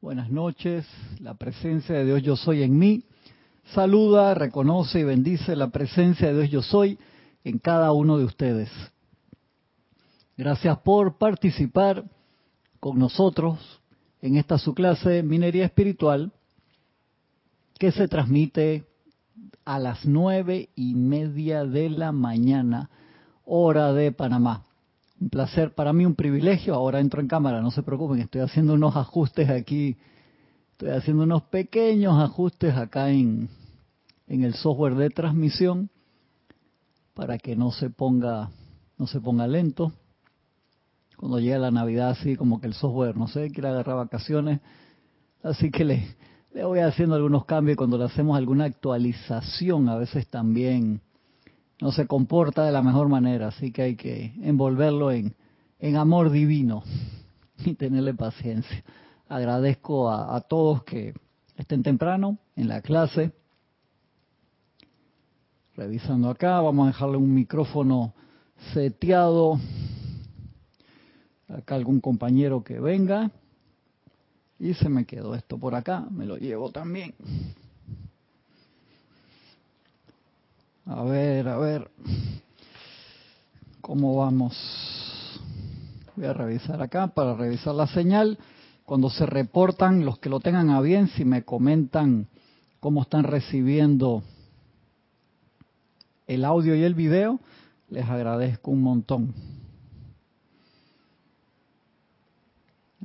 Buenas noches, la presencia de Dios yo soy en mí. Saluda, reconoce y bendice la presencia de Dios yo soy en cada uno de ustedes. Gracias por participar con nosotros en esta su clase Minería Espiritual que se transmite a las nueve y media de la mañana, hora de Panamá. Un placer, para mí un privilegio. Ahora entro en cámara, no se preocupen, estoy haciendo unos ajustes aquí. Estoy haciendo unos pequeños ajustes acá en, en el software de transmisión para que no se ponga no se ponga lento. Cuando llega la Navidad así como que el software, no sé, quiere agarrar vacaciones. Así que le, le voy haciendo algunos cambios cuando le hacemos alguna actualización a veces también no se comporta de la mejor manera, así que hay que envolverlo en, en amor divino y tenerle paciencia. Agradezco a, a todos que estén temprano en la clase. Revisando acá, vamos a dejarle un micrófono seteado. Acá algún compañero que venga. Y se me quedó esto por acá, me lo llevo también. A ver, a ver. ¿Cómo vamos? Voy a revisar acá para revisar la señal. Cuando se reportan, los que lo tengan a bien, si me comentan cómo están recibiendo el audio y el video, les agradezco un montón.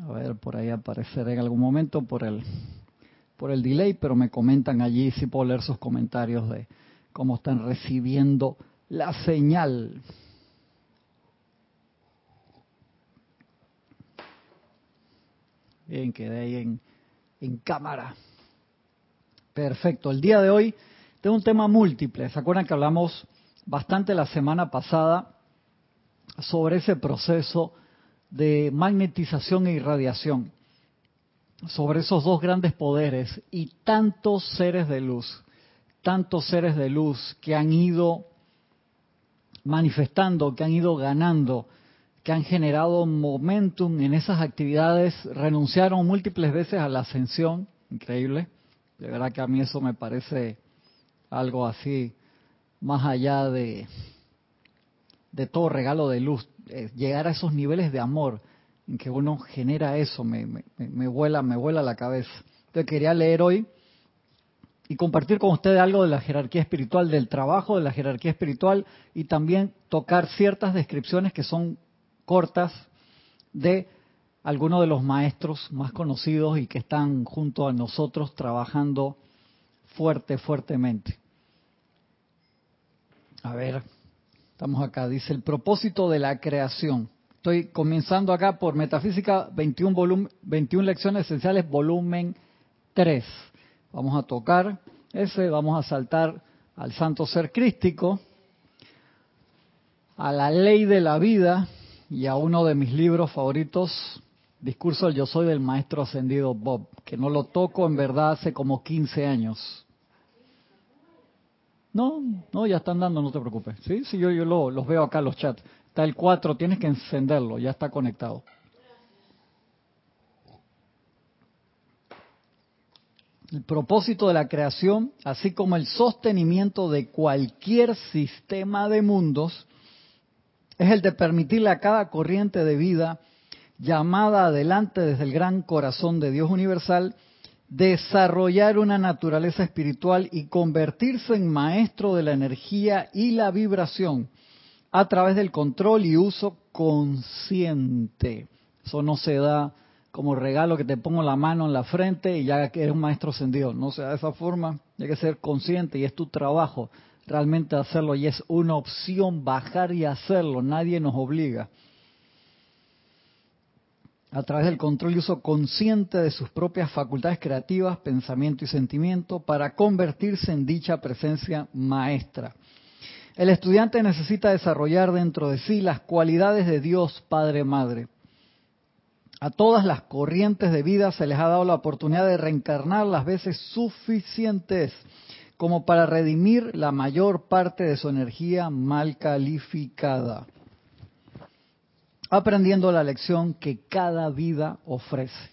A ver, por ahí aparecerá en algún momento por el por el delay, pero me comentan allí si puedo leer sus comentarios de, cómo están recibiendo la señal. Bien, quedé ahí en, en cámara. Perfecto. El día de hoy tengo un tema múltiple. ¿Se acuerdan que hablamos bastante la semana pasada sobre ese proceso de magnetización e irradiación? Sobre esos dos grandes poderes y tantos seres de luz tantos seres de luz que han ido manifestando, que han ido ganando, que han generado momentum en esas actividades, renunciaron múltiples veces a la ascensión, increíble. De verdad que a mí eso me parece algo así, más allá de, de todo regalo de luz, eh, llegar a esos niveles de amor en que uno genera eso, me, me, me vuela, me vuela la cabeza. Entonces quería leer hoy y compartir con ustedes algo de la jerarquía espiritual, del trabajo de la jerarquía espiritual y también tocar ciertas descripciones que son cortas de algunos de los maestros más conocidos y que están junto a nosotros trabajando fuerte, fuertemente. A ver, estamos acá. Dice el propósito de la creación. Estoy comenzando acá por Metafísica 21, 21 lecciones esenciales, volumen 3. Vamos a tocar ese, vamos a saltar al santo ser crístico, a la ley de la vida y a uno de mis libros favoritos, Discurso del Yo Soy del Maestro Ascendido Bob, que no lo toco en verdad hace como 15 años. No, no, ya están dando, no te preocupes. Sí, sí, yo, yo lo, los veo acá en los chats. Está el 4, tienes que encenderlo, ya está conectado. El propósito de la creación, así como el sostenimiento de cualquier sistema de mundos, es el de permitirle a cada corriente de vida llamada adelante desde el gran corazón de Dios universal, desarrollar una naturaleza espiritual y convertirse en maestro de la energía y la vibración a través del control y uso consciente. Eso no se da como regalo que te pongo la mano en la frente y ya que eres un maestro ascendido. No sea de esa forma, hay que ser consciente y es tu trabajo realmente hacerlo y es una opción bajar y hacerlo, nadie nos obliga. A través del control y uso consciente de sus propias facultades creativas, pensamiento y sentimiento para convertirse en dicha presencia maestra. El estudiante necesita desarrollar dentro de sí las cualidades de Dios Padre Madre a todas las corrientes de vida se les ha dado la oportunidad de reencarnar las veces suficientes como para redimir la mayor parte de su energía mal calificada, aprendiendo la lección que cada vida ofrece.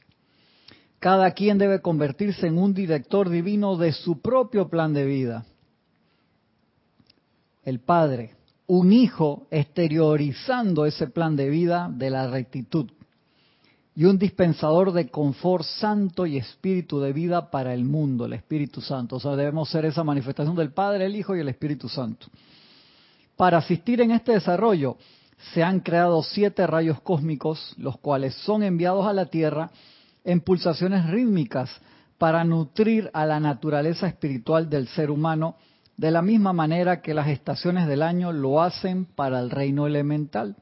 Cada quien debe convertirse en un director divino de su propio plan de vida. El Padre, un hijo exteriorizando ese plan de vida de la rectitud y un dispensador de confort santo y espíritu de vida para el mundo, el Espíritu Santo. O sea, debemos ser esa manifestación del Padre, el Hijo y el Espíritu Santo. Para asistir en este desarrollo, se han creado siete rayos cósmicos, los cuales son enviados a la Tierra en pulsaciones rítmicas para nutrir a la naturaleza espiritual del ser humano, de la misma manera que las estaciones del año lo hacen para el reino elemental.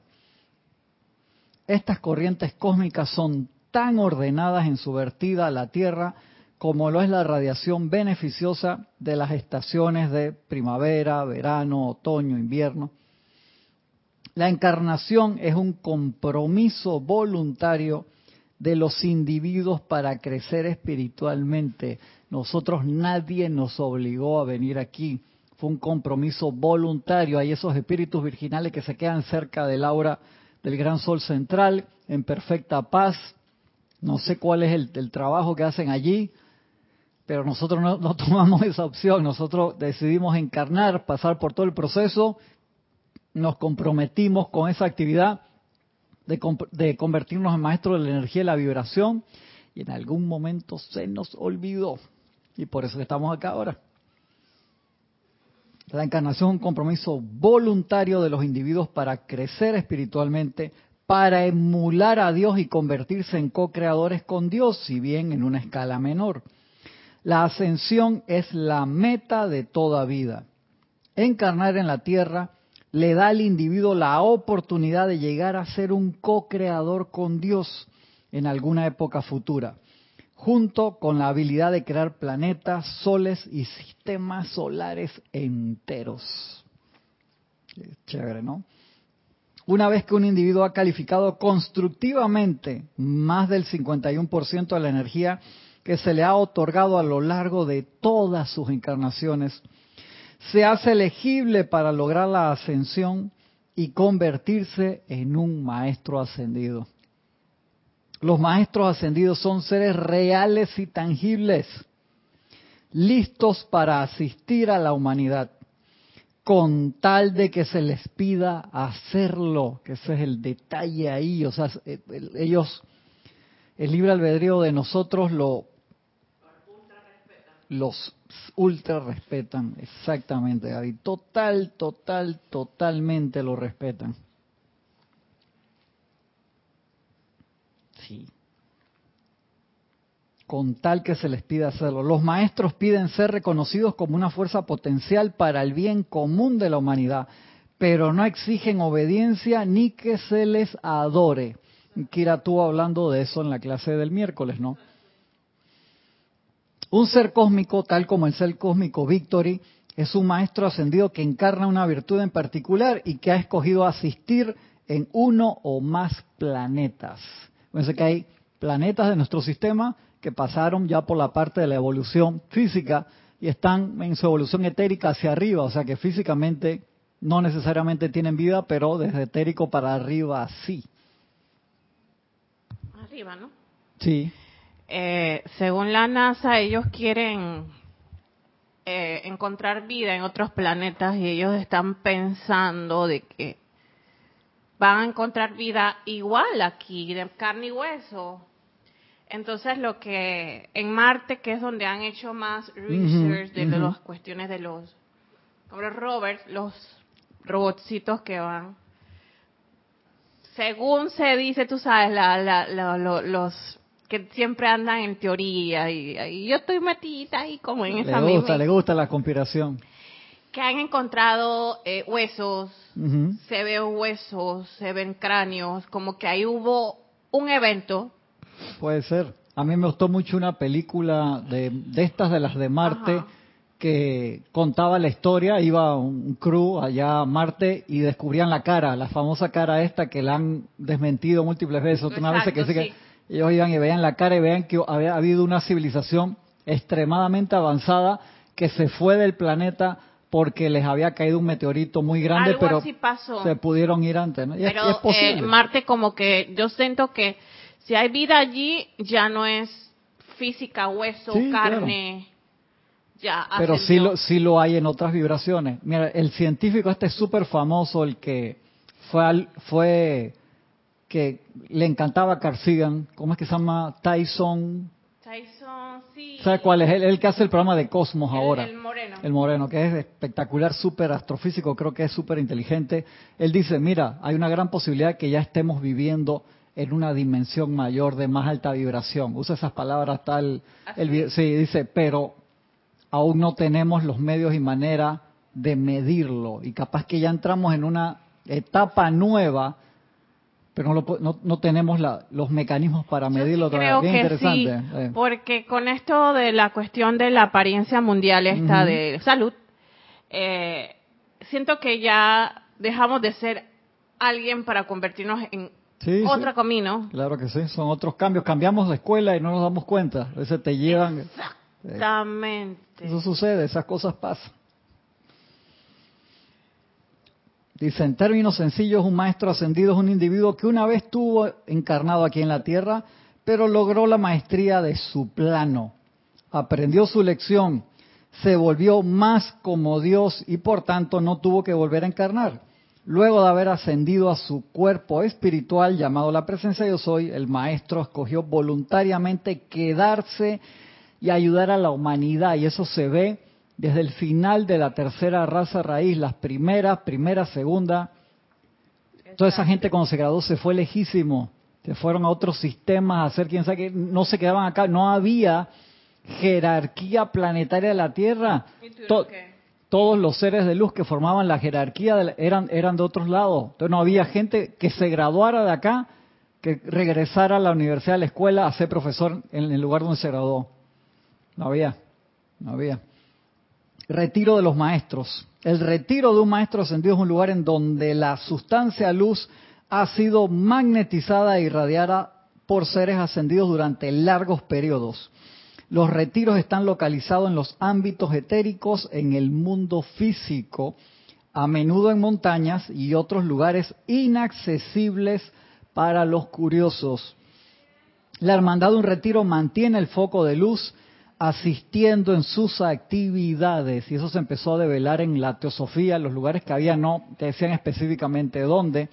Estas corrientes cósmicas son tan ordenadas en su vertida a la Tierra como lo es la radiación beneficiosa de las estaciones de primavera, verano, otoño, invierno. La encarnación es un compromiso voluntario de los individuos para crecer espiritualmente. Nosotros nadie nos obligó a venir aquí. Fue un compromiso voluntario. Hay esos espíritus virginales que se quedan cerca del aura del gran sol central, en perfecta paz. No sé cuál es el, trabajo que hacen allí, pero nosotros no, tomamos esa opción. Nosotros decidimos encarnar, pasar por todo el proceso, nos comprometimos con esa actividad de, de convertirnos en maestros de la energía y la vibración, y en algún momento se nos olvidó. Y por eso estamos acá ahora. La encarnación es un compromiso voluntario de los individuos para crecer espiritualmente, para emular a Dios y convertirse en co-creadores con Dios, si bien en una escala menor. La ascensión es la meta de toda vida. Encarnar en la tierra le da al individuo la oportunidad de llegar a ser un co-creador con Dios en alguna época futura junto con la habilidad de crear planetas, soles y sistemas solares enteros. Chévere, ¿no? Una vez que un individuo ha calificado constructivamente más del 51% de la energía que se le ha otorgado a lo largo de todas sus encarnaciones, se hace elegible para lograr la ascensión y convertirse en un maestro ascendido. Los maestros ascendidos son seres reales y tangibles, listos para asistir a la humanidad, con tal de que se les pida hacerlo, que ese es el detalle ahí, o sea, ellos, el libre albedrío de nosotros lo, los ultra respetan, exactamente, total, total, totalmente lo respetan. Con tal que se les pida hacerlo. Los maestros piden ser reconocidos como una fuerza potencial para el bien común de la humanidad, pero no exigen obediencia ni que se les adore. Kira tú hablando de eso en la clase del miércoles, ¿no? Un ser cósmico, tal como el ser cósmico Victory, es un maestro ascendido que encarna una virtud en particular y que ha escogido asistir en uno o más planetas. Fíjense que hay planetas de nuestro sistema que pasaron ya por la parte de la evolución física y están en su evolución etérica hacia arriba, o sea que físicamente no necesariamente tienen vida, pero desde etérico para arriba sí. Arriba, ¿no? Sí. Eh, según la NASA, ellos quieren eh, encontrar vida en otros planetas y ellos están pensando de que van a encontrar vida igual aquí, de carne y hueso. Entonces, lo que en Marte, que es donde han hecho más research de las cuestiones de los, como los rovers, los robotcitos que van. Según se dice, tú sabes, los que siempre andan en teoría y, yo estoy metida ahí como en esa Le gusta, le gusta la conspiración que han encontrado eh, huesos, se ven huesos, se ven cráneos, como que ahí hubo un evento. Puede ser. A mí me gustó mucho una película de, estas de las de Marte que contaba la historia, iba un crew allá a Marte y descubrían la cara, la famosa cara esta que la han desmentido múltiples veces. una vez que, que ellos iban y veían la cara y veían que había habido una civilización extremadamente avanzada que se fue del planeta porque les había caído un meteorito muy grande, pero se pudieron ir antes. ¿no? pero es, eh, Marte como que yo siento que si hay vida allí ya no es física, hueso, Sí, claro. carne. Ya, Pero sí lo, sí lo hay en otras vibraciones. Mira, el científico este es súper famoso, el que fue, al- fue que le encantaba Carl Sagan, ¿cómo es que se llama? Tyson, Tyson, sí. ¿sabe cuál es? El, que hace el programa de Cosmos El- ahora. El moreno. El Moreno, que es espectacular, súper astrofísico, creo que es súper inteligente. Él dice, mira, hay una gran posibilidad que ya estemos viviendo en una dimensión mayor de más alta vibración. Usa esas palabras tal. ¿Ah, el sí, dice, pero aún no tenemos los medios y manera de medirlo. Y capaz que ya entramos en una etapa nueva, pero no, lo no, no tenemos la- los mecanismos para medirlo todavía. creo Bien que interesante. sí, eh. porque con esto de la cuestión de la apariencia mundial esta de salud, eh, siento que ya dejamos de ser alguien para convertirnos en Sí, sí. otro camino. Claro que sí, son otros cambios. Cambiamos de escuela y no nos damos cuenta. A veces te llevan. Exactamente. Eso sucede, esas cosas pasan. Dice, en términos sencillos, un maestro ascendido es un individuo que una vez estuvo encarnado aquí en la Tierra, pero logró la maestría de su plano. Aprendió su lección, se volvió más como Dios y por tanto no tuvo que volver a encarnar. Luego de haber ascendido a su cuerpo espiritual llamado la presencia yo soy, el maestro escogió voluntariamente quedarse y ayudar a la humanidad. Y eso se ve desde el final de la tercera raza raíz, las primeras, primera, segunda. Toda esa gente cuando se graduó se fue lejísimo. Se fueron a otros sistemas a hacer quién sabe qué. No se quedaban acá. No había jerarquía planetaria de la Tierra. Todos los seres de luz que formaban la jerarquía de la- eran, eran de otros lados. Entonces no había gente que se graduara de acá, que regresara a la universidad, a la escuela, a ser profesor en el lugar donde se graduó. No había, no había. Retiro de los maestros. El retiro de un maestro ascendido es un lugar en donde la sustancia luz ha sido magnetizada e irradiada por seres ascendidos durante largos periodos. Los retiros están localizados en los ámbitos etéricos en el mundo físico, a menudo en montañas y otros lugares inaccesibles para los curiosos. La hermandad de un retiro mantiene el foco de luz asistiendo en sus actividades y eso se empezó a develar en la teosofía, los lugares que había no te decían específicamente dónde.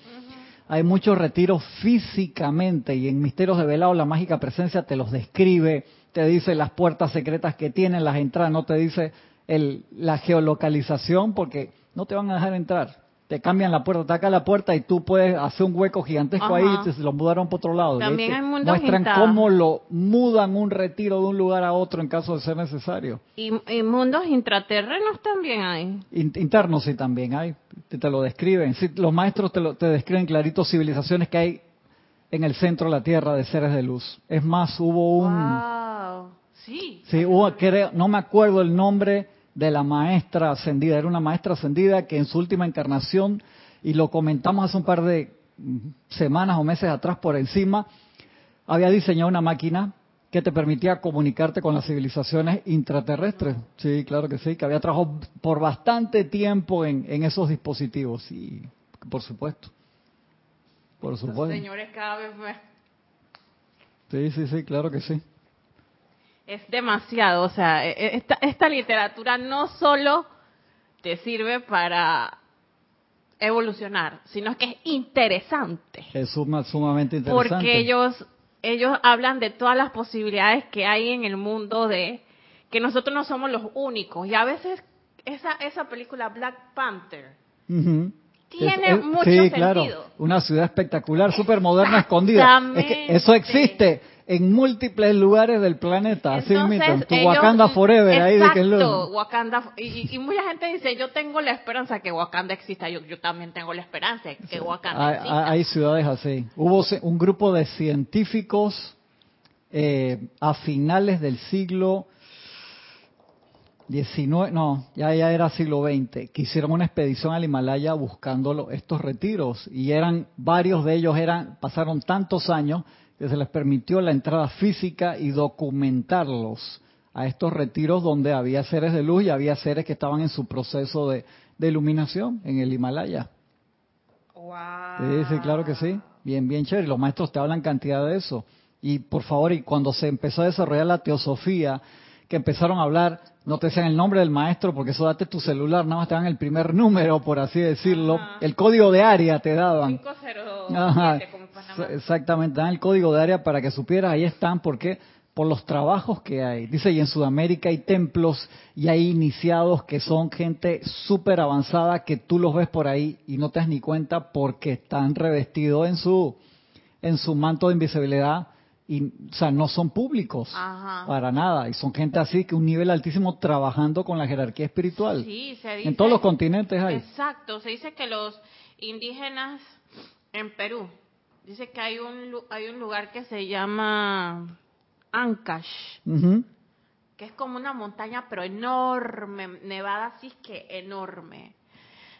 Hay muchos retiros físicamente y en Misterios de Velado la mágica presencia te los describe, te dice las puertas secretas que tienen, las entradas, no te dice el, la geolocalización porque no te van a dejar entrar. Te cambian la puerta, te acá la puerta y tú puedes hacer un hueco gigantesco Ajá. ahí y te lo mudaron para otro lado. También hay mundos muestran cómo lo mudan un retiro de un lugar a otro en caso de ser necesario. Y, y mundos intraterrenos también hay. In- Internos sí también hay, te, te lo describen. Sí, los maestros te, lo, te describen clarito civilizaciones que hay en el centro de la Tierra de seres de luz. Es más, hubo un... Wow. Sí. Sí, hubo, creo, no me acuerdo el nombre de la maestra ascendida, era una maestra ascendida que en su última encarnación, y lo comentamos hace un par de mm, semanas o meses atrás por encima, había diseñado una máquina que te permitía comunicarte con las civilizaciones intraterrestres. Sí, claro que sí, que había trabajado por bastante tiempo en, en esos dispositivos. Y por supuesto. Por Los supuesto. señores cada vez más. Sí, sí, sí, claro que sí. Es demasiado, o sea, e- e- esta, esta literatura no solo te sirve para evolucionar, sino que es interesante. Es suma- sumamente interesante. Porque ellos, ellos hablan de todas las posibilidades que hay en el mundo de que nosotros no somos los únicos. Y a veces esa, esa película Black Panther tiene Es- es- mucho sí, sentido. claro. Una ciudad espectacular, súper moderna, escondida. Es que eso existe en múltiples lugares del planeta. Así mismo, tu ellos- Wakanda Forever. ahí de que es lo- Exacto, Wakanda. Y, y- mucha gente dice, yo tengo la esperanza que Wakanda exista. Yo, yo también tengo la esperanza que Wakanda hay, exista. hay ciudades así. Hubo un grupo de científicos eh, a finales del siglo XIX, no, ya, ya era siglo XX, que hicieron una expedición al Himalaya buscando estos retiros y eran varios de ellos eran pasaron tantos años que se les permitió la entrada física y documentarlos a estos retiros donde había seres de luz y había seres que estaban en su proceso de, de iluminación en el Himalaya. Wow. Sí, sí, claro que sí. Bien, bien chévere. Los maestros te hablan cantidad de eso. Y por favor, y cuando se empezó a desarrollar la teosofía, que empezaron a hablar, no te decían el nombre del maestro, porque eso date tu celular, nada más te dan el primer número, por así decirlo. El código de área te daban. 507, Exactamente, dan el código de área para que supieras, ahí están, porque por los trabajos que hay. Dice, y en Sudamérica hay templos y hay iniciados que son gente súper avanzada que tú los ves por ahí y no te das ni cuenta porque están revestidos en su, en su manto de invisibilidad y, o sea, no son públicos para nada. Y son gente así que un nivel altísimo trabajando con la jerarquía espiritual. Sí, se dice, en todos los continentes hay. Exacto, se dice que los indígenas en Perú, dice que hay un, hay un lugar que se llama Ancash, que es como una montaña, pero enorme, nevada así que enorme.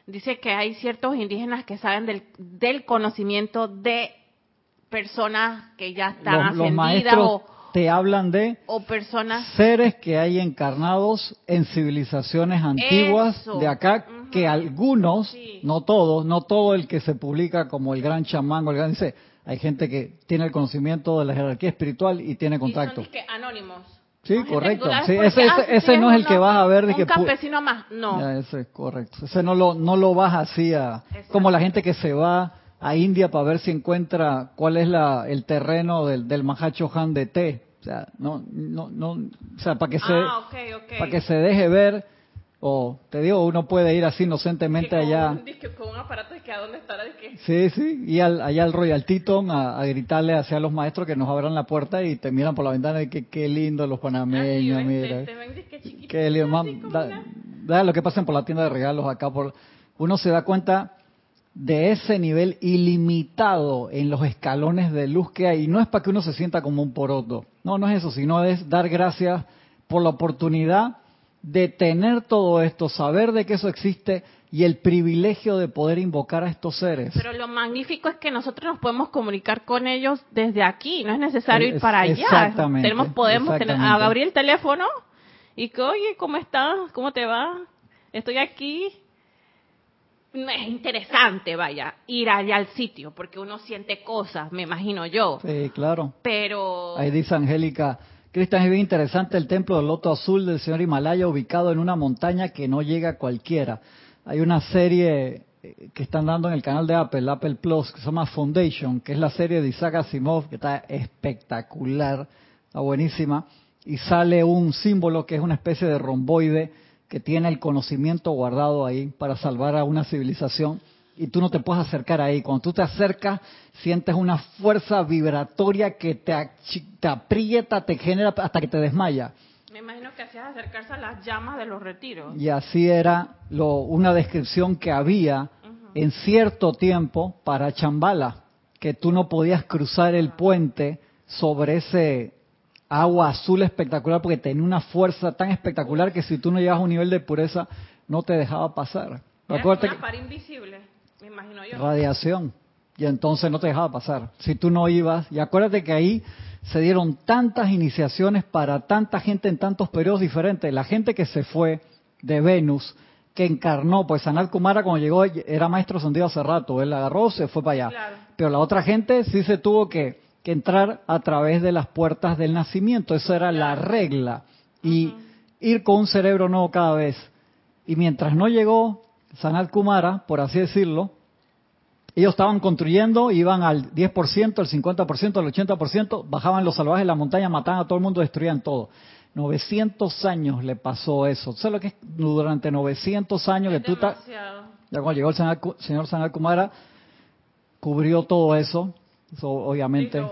Dice que hay ciertos indígenas que saben del, del conocimiento de personas que ya están los, ascendidas o te hablan de o personas seres que hay encarnados en civilizaciones antiguas de acá que algunos, no todos, no todo el que se publica como el gran chamán o el gran dice hay gente que tiene el conocimiento de la jerarquía espiritual y tiene contacto. Y son animos. Sí, correcto. ese, ese, no es el que vas a ver de un que campesino más, no. ese es correcto. Ese no lo no lo vas así a como la gente que se va a India para ver si encuentra cuál es la el terreno del del Mahacho Han de té. O sea, no no no, o sea, para que se ah, para que se deje ver o te digo, uno puede ir así inocentemente allá. con un aparato que a dónde estará. Sí, sí, y allá al Royal Teton a, gritarle hacia los maestros que nos abran la puerta y te miran por la ventana y que qué lindo los panameños, mira. qué lindo. Da, lo que pasen por la tienda de regalos acá. por Uno se da cuenta de ese nivel ilimitado en los escalones de luz que hay. Y no es para que uno se sienta como un poroto. No, no es eso, sino es dar gracias por la oportunidad de tener todo esto, saber de que eso existe y el privilegio de poder invocar a estos seres. Pero lo magnífico es que nosotros nos podemos comunicar con ellos desde aquí, no es necesario ir para allá. Exactamente. Tenemos, podemos tener, abrir el teléfono y que, oye, ¿cómo estás? ¿Cómo te va? Estoy aquí. Es interesante, vaya, ir allá al sitio, porque uno siente cosas, me imagino yo. Sí, claro. Pero... Ahí dice Angélica, Cristian, es bien interesante el templo del Loto Azul del señor Himalaya ubicado en una montaña que no llega a cualquiera. Hay una serie eh, que están dando en el canal de Apple, Apple Plus, que se llama Foundation, que es la serie de Isaac Asimov, que está espectacular, está buenísima, y sale un símbolo que es una especie de romboide que tiene el conocimiento guardado ahí para salvar a una civilización y tú no te puedes acercar ahí. Cuando tú te acercas, sientes una fuerza vibratoria que te, te aprieta, te genera hasta que te desmaya. Me imagino que hacías acercarse a las llamas de los retiros. Y así era lo, una descripción que había en cierto tiempo para Chambala, que tú no podías cruzar el puente sobre ese agua azul espectacular porque tenía una fuerza tan espectacular que si tú no llegas a un nivel de pureza no te dejaba pasar. Era una invisible imagino yo. Radiación. Y entonces no te dejaba pasar. Si tú no ibas, y acuérdate que ahí se dieron tantas iniciaciones para tanta gente en tantos periodos diferentes. La gente que se fue de Venus, que encarnó, pues Sanat Kumara cuando llegó era maestro sentido hace rato, él agarró, se fue para allá. Pero la otra gente sí se tuvo que, que, entrar a través de las puertas del nacimiento, esa era la regla. Y ir con un cerebro nuevo cada vez. Y mientras no llegó Sanat Kumara, por así decirlo, ellos estaban construyendo, iban al 10%, al 50%, al 80%, bajaban los salvajes de la montaña, mataban a todo el mundo, destruían todo. 900 años le pasó eso. ¿Sabes lo que es durante 900 años que tú estás... Ya cuando llegó el señor, Sanat Kumara, cubrió todo eso, eso obviamente...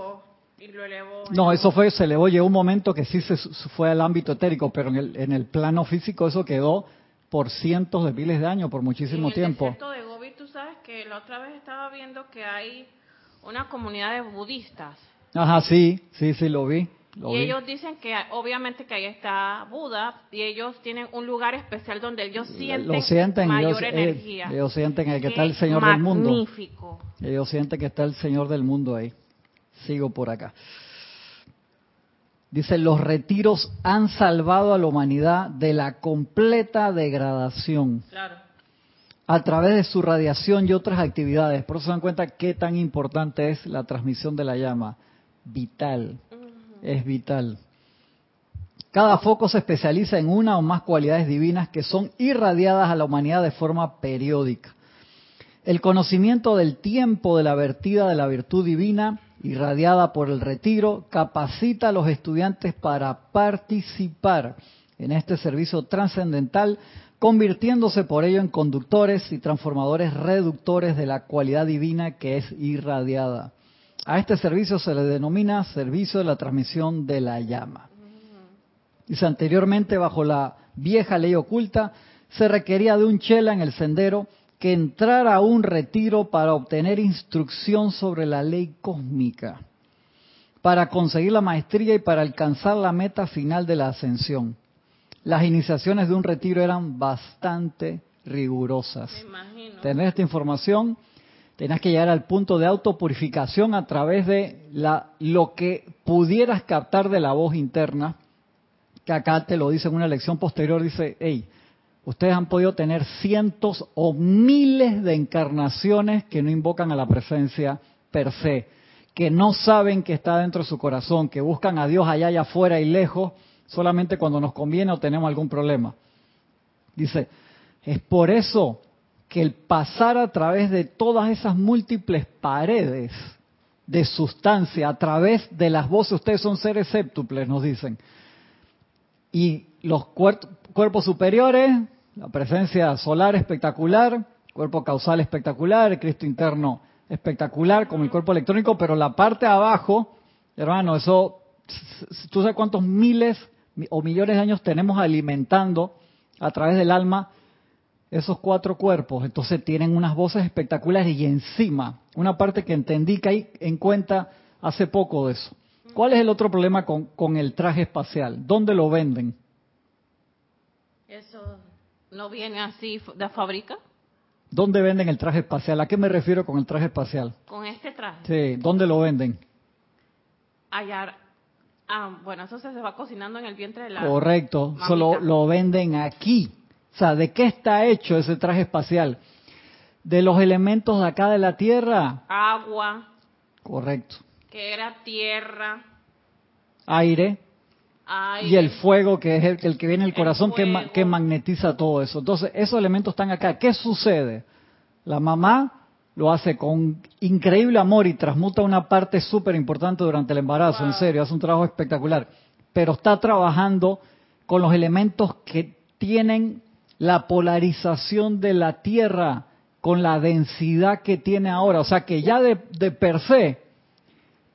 Y lo, elevó, no, eso fue, se elevó, llegó un momento que sí se fue al ámbito etérico, pero en el, en el plano físico eso quedó por cientos de miles de años, por muchísimo tiempo que la otra vez estaba viendo que hay una comunidad de budistas. Ajá, sí, sí, sí, lo vi. y ellos dicen que obviamente que ahí está Buda y ellos tienen un lugar especial donde ellos sienten, mayor eh, energía. ellos sienten que, está el Señor del mundo. Magnífico. Ellos sienten que está el Señor del mundo ahí. Sigo por acá. Dice, los retiros han salvado a la humanidad de la completa degradación. Claro a través de su radiación y otras actividades. Por eso se dan cuenta qué tan importante es la transmisión de la llama. vital, es vital. Cada foco se especializa en una o más cualidades divinas que son irradiadas a la humanidad de forma periódica. El conocimiento del tiempo de la vertida de la virtud divina, irradiada por el retiro, capacita a los estudiantes para participar en este servicio trascendental, convirtiéndose por ello en conductores y transformadores reductores de la cualidad divina que es irradiada. A este servicio se le denomina servicio de la transmisión de la llama. Dice anteriormente, bajo la vieja ley oculta, se requería de un chela en el sendero que entrara a un retiro para obtener instrucción sobre la ley cósmica, para conseguir la maestría y para alcanzar la meta final de la ascensión. Las iniciaciones de un retiro eran bastante rigurosas. Tener esta información, tenías que llegar al punto de autopurificación a través de la, lo que pudieras captar de la voz interna que acá te lo dice en una lección posterior, dice, hey, ustedes han podido tener cientos o miles de encarnaciones que no invocan a la presencia per se, que no saben que está dentro de su corazón, que buscan a Dios allá y afuera y lejos, solamente cuando nos conviene o tenemos algún problema. Dice, es por eso que el pasar a través de todas esas múltiples paredes de sustancia, a través de las voces, ustedes son seres séptuples, nos dicen, y los cuerpos superiores, la presencia solar espectacular, cuerpo causal espectacular, el Cristo interno espectacular, como el cuerpo electrónico, pero la parte de abajo, hermano, eso, tú sabes cuántos miles o millones de años tenemos alimentando a través del alma esos cuatro cuerpos. Entonces tienen unas voces espectaculares y encima, una parte que entendí que hay en cuenta hace poco de eso. ¿Cuál es el otro problema con, con el traje espacial? ¿Dónde lo venden? Eso no viene así de fábrica. ¿Dónde venden el traje espacial? ¿A qué me refiero con el traje espacial? Con este traje. Sí, ¿dónde lo venden? Allá. Ah, bueno, eso se va cocinando en el vientre de la. Correcto, solo lo venden aquí. O sea, ¿de qué está hecho ese traje espacial? De los elementos de acá de la Tierra. Agua. Correcto que era tierra, aire, y el fuego, que es el, que viene el corazón, que, que, magnetiza todo eso. Entonces, esos elementos están acá. ¿Qué sucede? La mamá lo hace con increíble amor y transmuta una parte súper importante durante el embarazo, en serio, hace un trabajo espectacular. Pero está trabajando con los elementos que tienen la polarización de la Tierra con la densidad que tiene ahora. O sea que ya de, de per se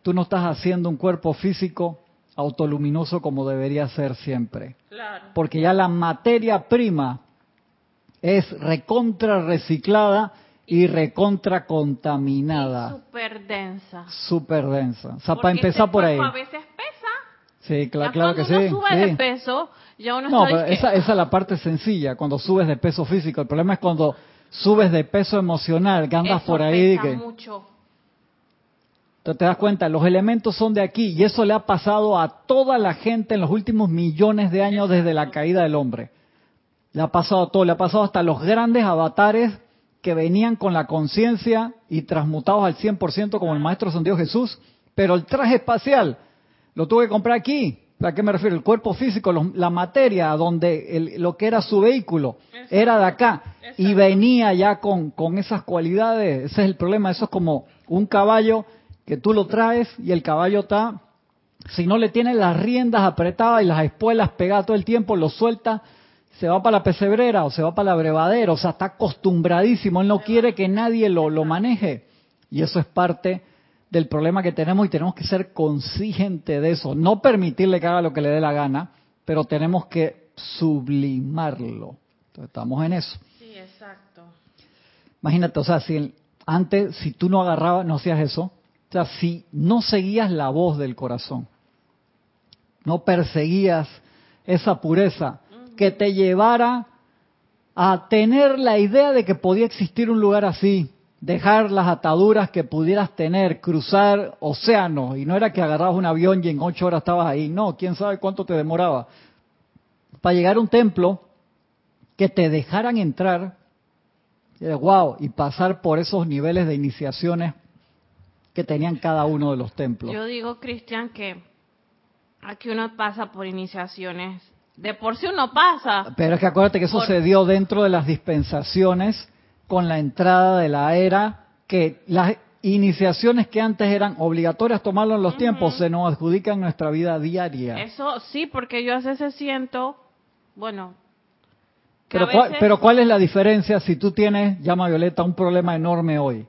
tú no estás haciendo un cuerpo físico autoluminoso como debería ser siempre. Porque ya la materia prima es recontra reciclada y recontra contaminada. Súper densa. Súper densa. O sea, para empezar por ahí. A veces pesa. Sí, claro, claro que uno sí. sube de peso, ya uno No, pero esa, esa es la parte sencilla, cuando subes de peso físico. El problema es cuando subes de peso emocional, que andas por ahí. Pesa que, mucho te das cuenta, los elementos son de aquí y eso le ha pasado a toda la gente en los últimos millones de años desde la caída del hombre. Le ha pasado a todo, le ha pasado hasta los grandes avatares que venían con la conciencia y transmutados al 100% como el Maestro San Dios Jesús, pero el traje espacial lo tuve que comprar aquí. ¿A qué me refiero? El cuerpo físico, la materia, donde lo que era su vehículo era de acá y venía ya con, con esas cualidades. Ese es el problema, eso es como un caballo que tú lo traes y el caballo está, si no le tienes las riendas apretadas y las espuelas pegadas todo el tiempo, lo suelta, se va para la pesebrera o se va para la brevadera, o sea, está acostumbradísimo, él no quiere que nadie lo, lo maneje. Y eso es parte del problema que tenemos y tenemos que ser conscientes de eso. No permitirle que haga lo que le dé la gana, pero tenemos que sublimarlo. Entonces, estamos en eso. Sí, exacto. Imagínate, o sea, si antes, si tú no agarrabas, no hacías eso, o sea, si no seguías la voz del corazón, no perseguías esa pureza que te llevara a tener la idea de que podía existir un lugar así, dejar las ataduras que pudieras tener, cruzar océanos, y no era que agarrabas un avión y en ocho horas estabas ahí, no, quién sabe cuánto te demoraba, para llegar a un templo que te dejaran entrar, wow, y pasar por esos niveles de iniciaciones que tenían cada uno de los templos. Yo digo, Cristian, que aquí uno pasa por iniciaciones. De por sí uno pasa. Pero es que acuérdate que eso se dio dentro de las dispensaciones con la entrada de la era, que las iniciaciones que antes eran obligatorias tomarlo en los tiempos se nos adjudican en nuestra vida diaria. Eso sí, porque yo a veces siento, bueno. Pero, cuál, pero ¿cuál es la diferencia si tú tienes, llama Violeta, un problema enorme hoy?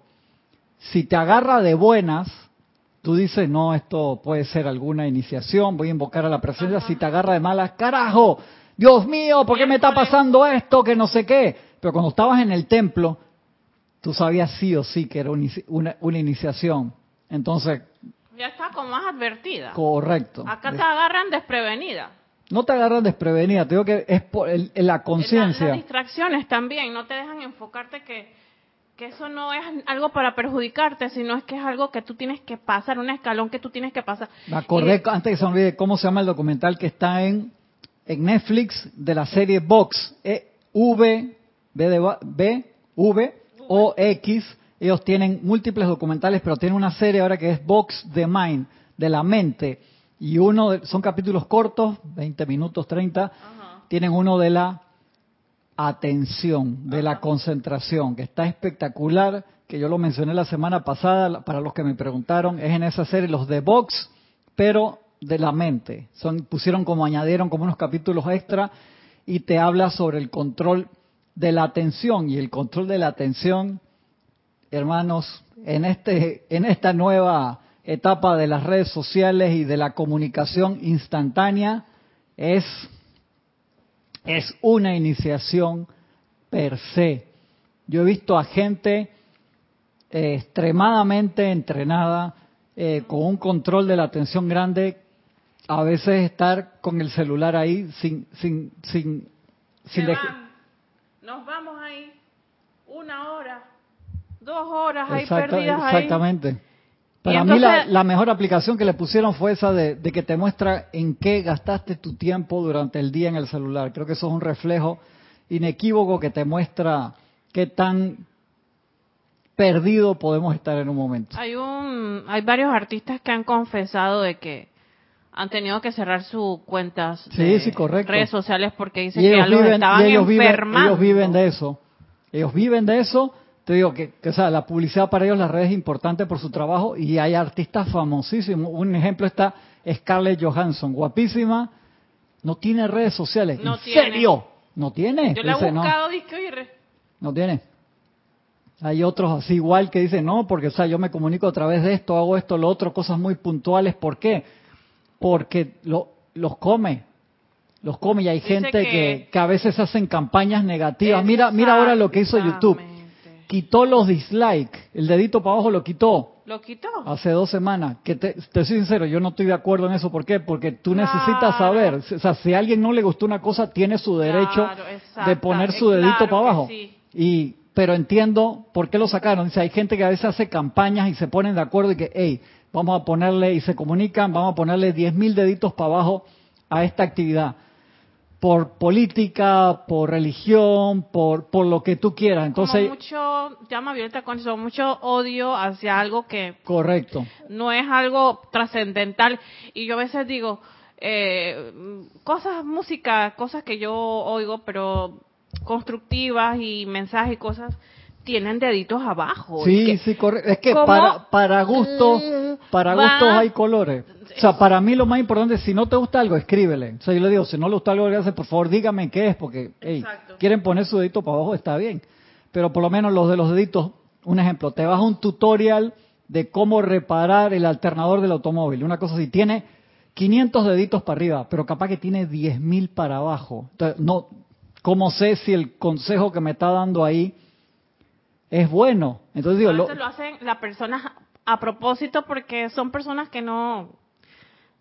Si te agarra de buenas, tú dices, no, esto puede ser alguna iniciación, voy a invocar a la presencia, si te agarra de malas, carajo, Dios mío, ¿por qué me está pasando esto? Que no sé qué. Pero cuando estabas en el templo, tú sabías sí o sí que era una, iniciación. Entonces... Ya está como más advertida. Correcto. Acá te agarran desprevenida. No te agarran desprevenida, te digo que es por la conciencia. Las distracciones también, no te dejan enfocarte que que eso no es algo para perjudicarte, sino es que es algo que tú tienes que pasar, un escalón que tú tienes que pasar. Me acordé, antes que se olvide, cómo se llama el documental que está en, en Netflix de la serie Vox, e, v, B de B, V, O, X. Ellos tienen múltiples documentales, pero tienen una serie ahora que es Vox the Mind, de la mente. Y uno, son capítulos cortos, 20 minutos, 30. Tienen uno de la atención, de la concentración, que está espectacular, que yo lo mencioné la semana pasada, para los que me preguntaron, es en esa serie los de Vox, pero de la mente. Son, pusieron como añadieron como unos capítulos extra y te habla sobre el control de la atención y el control de la atención, hermanos, en este en esta nueva etapa de las redes sociales y de la comunicación instantánea es es una iniciación per se. Yo he visto a gente eh, extremadamente entrenada, eh, con un control de la atención grande, a veces estar con el celular ahí sin... sin, sin, sin Nos vamos ahí una hora, dos horas ahí perdidas Exactamente. Para mí la, mejor aplicación que le pusieron fue esa de, que te muestra en qué gastaste tu tiempo durante el día en el celular. Creo que eso es un reflejo inequívoco que te muestra qué tan perdido podemos estar en un momento. Hay un, hay varios artistas que han confesado de que han tenido que cerrar sus cuentas de redes sociales porque dicen que ya los estaban enfermando. ellos viven de eso. Ellos viven de eso te digo que, o sea, la publicidad para ellos, las redes es importante por su trabajo y hay artistas famosísimos. Un ejemplo está Scarlett Johansson, guapísima, no tiene redes sociales. No ¿En serio? ¿No tiene? Yo le he buscado no. tiene. Hay otros así igual que dicen, no, porque o sea, yo me comunico a través de esto, hago esto, lo otro, cosas muy puntuales. ¿Por qué? Porque lo, los come. Los come y hay gente que, que, a veces hacen campañas negativas. Mira, mira ahora lo que hizo YouTube quitó los dislikes, el dedito para abajo lo quitó. ¿Lo quitó? Hace dos semanas. Que te, soy sincero, yo no estoy de acuerdo en eso. ¿Por qué? Porque tú necesitas saber. O sea, si a alguien no le gustó una cosa, tiene su derecho de poner su dedito para abajo. Y, pero entiendo por qué lo sacaron. Dice, hay gente que a veces hace campañas y se ponen de acuerdo y que, hey, vamos a ponerle, y se comunican, vamos a ponerle 10.000 deditos para abajo a esta actividad por política, por religión, por, por lo que tú quieras. Entonces, Como mucho, llama Violeta mucho odio hacia algo que correcto. no es algo trascendental. Y yo a veces digo, eh, cosas, música, cosas que yo oigo, pero constructivas y mensajes y cosas, tienen deditos abajo. Sí, sí, correcto. Es que para, para gustos, para gustos hay colores. O sea, para mí lo más importante es si no te gusta algo, escríbele. O sea, yo le digo, si no le gusta algo, por favor dígame qué es, porque hey, quieren poner su dedito para abajo, está bien. Pero por lo menos los de los deditos, un ejemplo, te vas a un tutorial de cómo reparar el alternador del automóvil. Una cosa así, tiene 500 deditos para arriba, pero capaz que tiene 10.000 para abajo. Entonces, no, ¿cómo sé si el consejo que me está dando ahí es bueno? Entonces digo, lo, lo hacen las personas a propósito porque son personas que no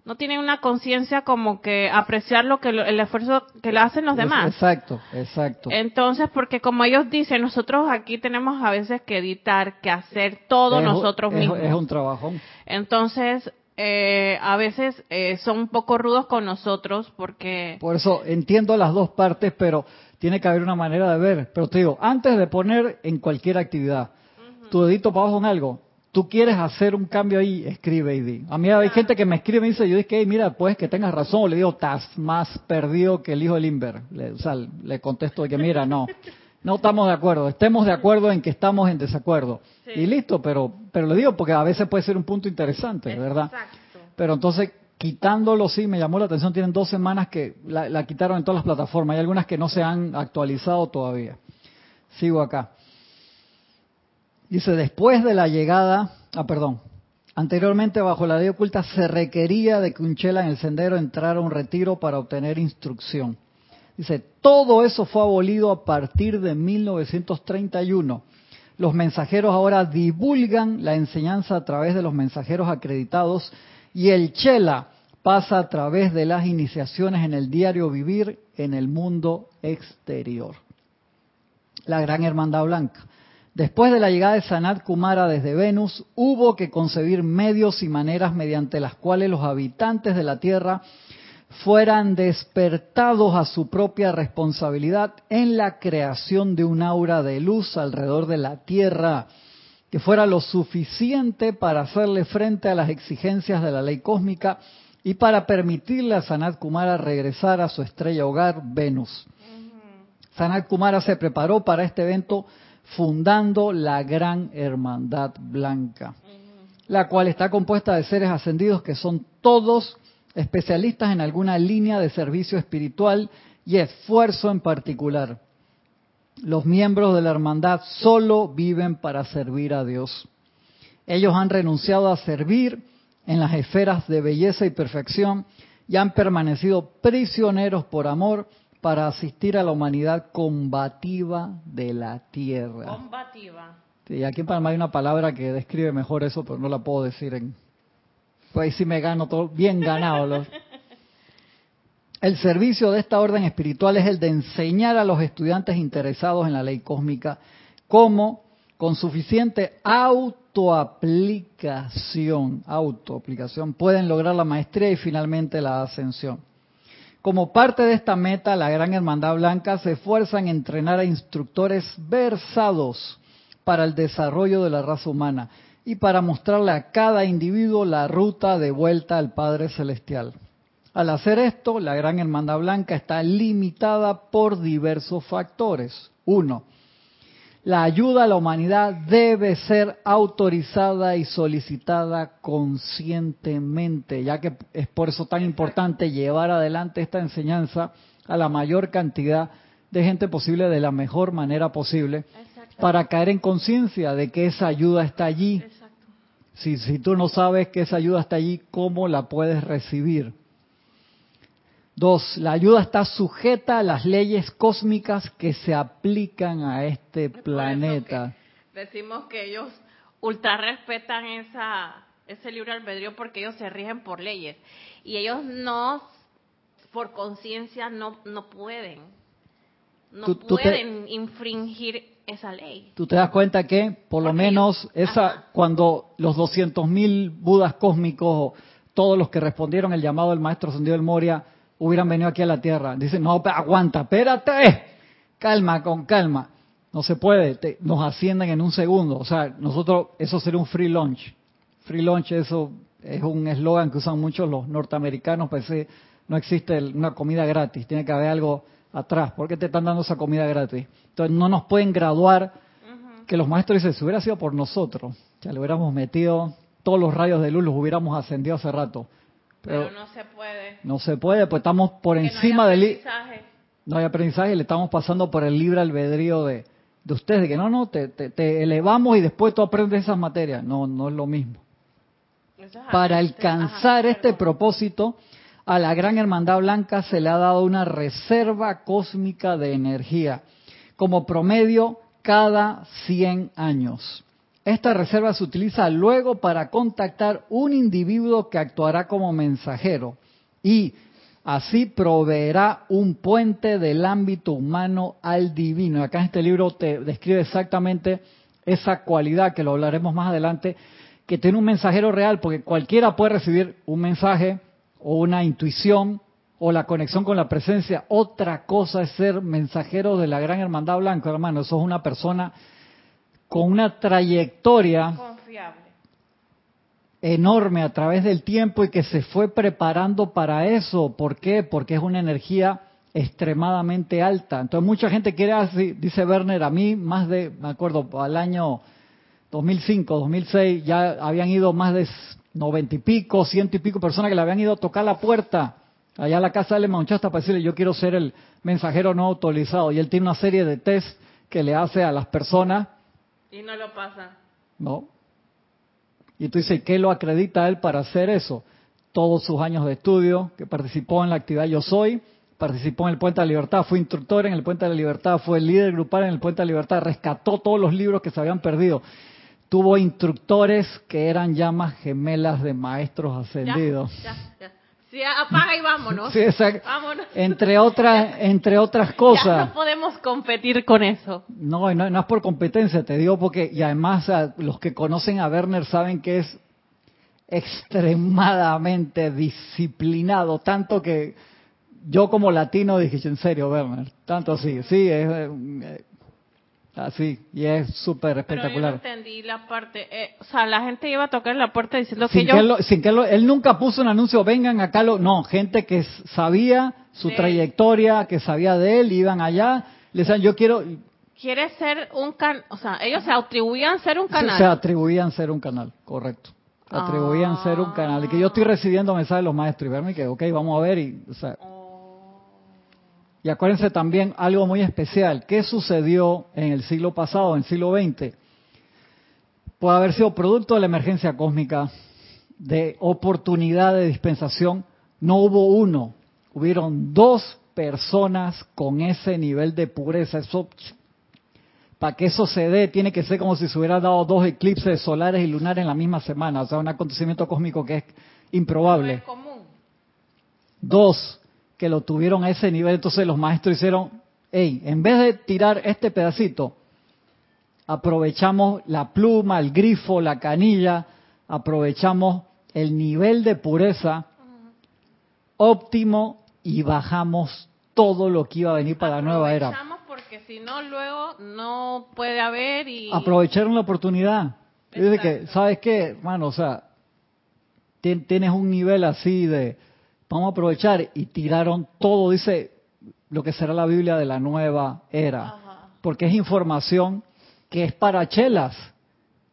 no tienen una conciencia como que apreciar lo que el esfuerzo que le hacen los demás. Exacto, exacto. Entonces, porque como ellos dicen, nosotros aquí tenemos a veces que editar, que hacer todo nosotros mismos. Es un trabajo. Entonces, eh, a veces eh, son un poco rudos con nosotros porque... Por eso entiendo las dos partes, pero tiene que haber una manera de ver. Pero te digo, antes de poner en cualquier actividad tu dedito para abajo en algo, tú quieres hacer un cambio ahí, escribe y di. A mí hay gente que me escribe y dice, yo dije, hey, mira, pues que tengas razón, le digo, estás más perdido que el hijo de Limber. Le, o sea, le contesto de que, mira, no, no estamos de acuerdo, estemos de acuerdo en que estamos en desacuerdo. Y listo, pero, pero le digo porque a veces puede ser un punto interesante, ¿verdad? Exacto. Pero entonces, quitándolo, sí, me llamó la atención, tienen dos semanas que la, quitaron en todas las plataformas, hay algunas que no se han actualizado todavía. Sigo acá. Dice, después de la llegada, ah, perdón, anteriormente bajo la ley oculta se requería de que un en el sendero entrara a un retiro para obtener instrucción. Dice, todo eso fue abolido a partir de 1931. Los mensajeros ahora divulgan la enseñanza a través de los mensajeros acreditados y el chela pasa a través de las iniciaciones en el diario vivir en el mundo exterior. La gran hermandad blanca. Después de la llegada de Sanat Kumara desde Venus, hubo que concebir medios y maneras mediante las cuales los habitantes de la Tierra fueran despertados a su propia responsabilidad en la creación de un aura de luz alrededor de la Tierra, que fuera lo suficiente para hacerle frente a las exigencias de la ley cósmica y para permitirle a Sanat Kumara regresar a su estrella hogar, Venus. Sanat Kumara se preparó para este evento fundando la Gran Hermandad Blanca, la cual está compuesta de seres ascendidos que son todos especialistas en alguna línea de servicio espiritual y esfuerzo en particular. Los miembros de la hermandad solo viven para servir a Dios. Ellos han renunciado a servir en las esferas de belleza y perfección y han permanecido prisioneros por amor para asistir a la humanidad combativa de la tierra. Combativa. Sí, aquí en Panamá hay una palabra que describe mejor eso, pero no la puedo decir en... Pues ahí sí me gano todo, bien ganado. El servicio de esta orden espiritual es el de enseñar a los estudiantes interesados en la ley cósmica cómo, con suficiente autoaplicación, autoaplicación, pueden lograr la maestría y finalmente la ascensión. Como parte de esta meta, la Gran Hermandad Blanca se esfuerza en entrenar a instructores versados para el desarrollo de la raza humana y para mostrarle a cada individuo la ruta de vuelta al Padre Celestial. Al hacer esto, la Gran Hermandad Blanca está limitada por diversos factores. Uno, la ayuda a la humanidad debe ser autorizada y solicitada conscientemente, ya que es por eso tan importante llevar adelante esta enseñanza a la mayor cantidad de gente posible de la mejor manera posible para caer en conciencia de que esa ayuda está allí. Si, si tú no sabes que esa ayuda está allí, ¿cómo la puedes recibir? Dos, la ayuda está sujeta a las leyes cósmicas que se aplican a este planeta. Decimos que ellos ultra respetan esa, ese libre albedrío porque ellos se rigen por leyes. Y ellos no, por conciencia, no, no pueden. No pueden infringir esa ley. Tú te das cuenta que, por lo menos, esa cuando los 200.000 budas cósmicos, todos los que respondieron el llamado del maestro Sendido del Moria, hubieran venido aquí a la tierra. Dicen, no, aguanta, espérate, calma, con calma. No se puede, nos ascienden en un segundo. O sea, nosotros, eso sería un free lunch. Free lunch, eso es un eslogan que usan muchos los norteamericanos, pues no existe una comida gratis, tiene que haber algo atrás. ¿Por qué te están dando esa comida gratis? Entonces no nos pueden graduar que los maestros dicen, si hubiera sido por nosotros, ya le hubiéramos metido todos los rayos de luz, los hubiéramos ascendido hace rato. Pero, no se puede. No se puede, pues estamos por encima del... No hay aprendizaje, le estamos pasando por el libre albedrío de, de ustedes, de que no, no, te, te, elevamos y después tú aprendes esas materias. No, no es lo mismo. Para alcanzar este propósito, a la Gran Hermandad Blanca se le ha dado una reserva cósmica de energía, como promedio cada 100 años. Esta reserva se utiliza luego para contactar un individuo que actuará como mensajero y así proveerá un puente del ámbito humano al divino. Acá en este libro te describe exactamente esa cualidad, que lo hablaremos más adelante, que tiene un mensajero real, porque cualquiera puede recibir un mensaje o una intuición o la conexión con la presencia. Otra cosa es ser mensajero de la gran hermandad blanca, hermano. Eso es una persona con una trayectoria enorme a través del tiempo y que se fue preparando para eso. ¿Por qué? Porque es una energía extremadamente alta. Entonces mucha gente quiere, así, dice Werner, a mí más de, me acuerdo, al año 2005, 2006, ya habían ido más de noventa y pico, ciento y pico personas que le habían ido a tocar la puerta allá a la casa de Le Manchasta para decirle yo quiero ser el mensajero no autorizado. Y él tiene una serie de test que le hace a las personas. Y no lo pasa. No. Y tú dices, ¿qué lo acredita él para hacer eso? Todos sus años de estudio, que participó en la actividad Yo Soy, participó en el Puente de la Libertad, fue instructor en el Puente de la Libertad, fue líder grupal en el Puente de la Libertad, rescató todos los libros que se habían perdido. Tuvo instructores que eran llamas gemelas de maestros ascendidos. Ya, ya, Apaga y vámonos. Sí, exacto. Vámonos. Entre otras, entre otras cosas. Ya no podemos competir con eso. No, no, no es por competencia, te digo porque, y además los que conocen a Werner saben que es extremadamente disciplinado, tanto que yo como latino dije, en serio, Werner, tanto así, sí, es eh, así, y es súper espectacular. Pero yo entendí la parte, eh, o sea, la gente iba a tocar la puerta diciendo que yo... Que sin que él nunca puso un anuncio, vengan acá, lo, no, gente que sabía su trayectoria, que sabía de él, iban allá, le decían, yo quiero... Quiere ser un canal, o sea, ellos se atribuían ser un canal. Se, se atribuían ser un canal, correcto atribuían ser un canal. Y que yo estoy recibiendo mensajes de los maestros y verme que, ok, vamos a ver. Y, o sea, y acuérdense también algo muy especial. ¿Qué sucedió en el siglo pasado, en el siglo XX? Puede haber sido producto de la emergencia cósmica, de oportunidad de dispensación. No hubo uno, hubieron dos personas con ese nivel de pureza. Eso, para que eso se dé, tiene que ser como si se hubieran dado dos eclipses solares y lunares en la misma semana. O sea, un acontecimiento cósmico que es improbable. Dos que lo tuvieron a ese nivel, entonces los maestros hicieron, hey, en vez de tirar este pedacito, aprovechamos la pluma, el grifo, la canilla, aprovechamos el nivel de pureza óptimo y bajamos todo lo que iba a venir para la nueva era. Aprovechamos porque si no luego no puede haber y aprovecharon la oportunidad. Dice que, ¿sabes qué, hermano? O sea, tienes un nivel así de vamos a aprovechar y tiraron todo, dice lo que será la Biblia de la nueva era, porque es información que es para chelas.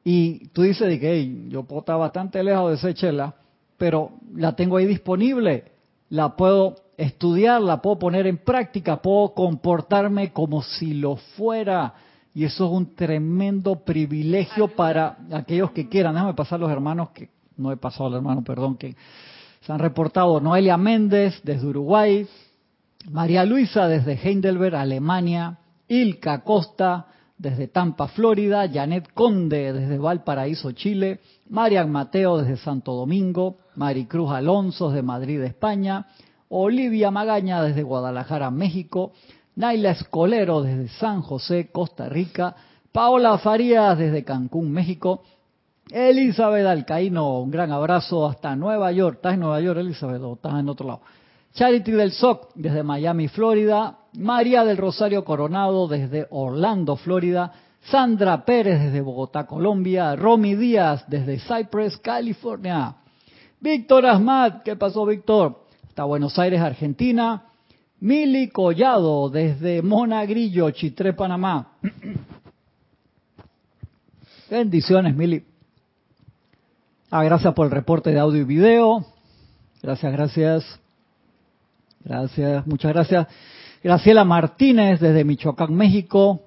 Y tú dices que hey, yo puedo estar bastante lejos de esa chela, pero la tengo ahí disponible, la puedo estudiar, la puedo poner en práctica, puedo comportarme como si lo fuera. Y eso es un tremendo privilegio para aquellos que quieran. Déjame pasar los hermanos que no he pasado al hermano, perdón, que se han reportado Noelia Méndez desde Uruguay, María Luisa desde Heidelberg, Alemania, Ilka Costa desde Tampa, Florida, Janet Conde desde Valparaíso, Chile, Marian Mateo desde Santo Domingo, Maricruz Alonso desde Madrid, España, Olivia Magaña desde Guadalajara, México, Naila Escolero desde San José, Costa Rica, Paola Farías desde Cancún, México, Elizabeth Alcaíno, un gran abrazo hasta Nueva York. ¿Estás en Nueva York, Elizabeth, o estás en otro lado? Charity del SOC desde Miami, Florida. María del Rosario Coronado desde Orlando, Florida. Sandra Pérez desde Bogotá, Colombia. Romy Díaz desde Cypress, California. Víctor Asmat, ¿qué pasó, Víctor? Hasta Buenos Aires, Argentina. Mili Collado desde Monagrillo, Chitré, Panamá. Bendiciones, Mili. Ah, gracias por el reporte de audio y video. Gracias, gracias. Gracias, muchas gracias. Graciela Martínez desde Michoacán, México.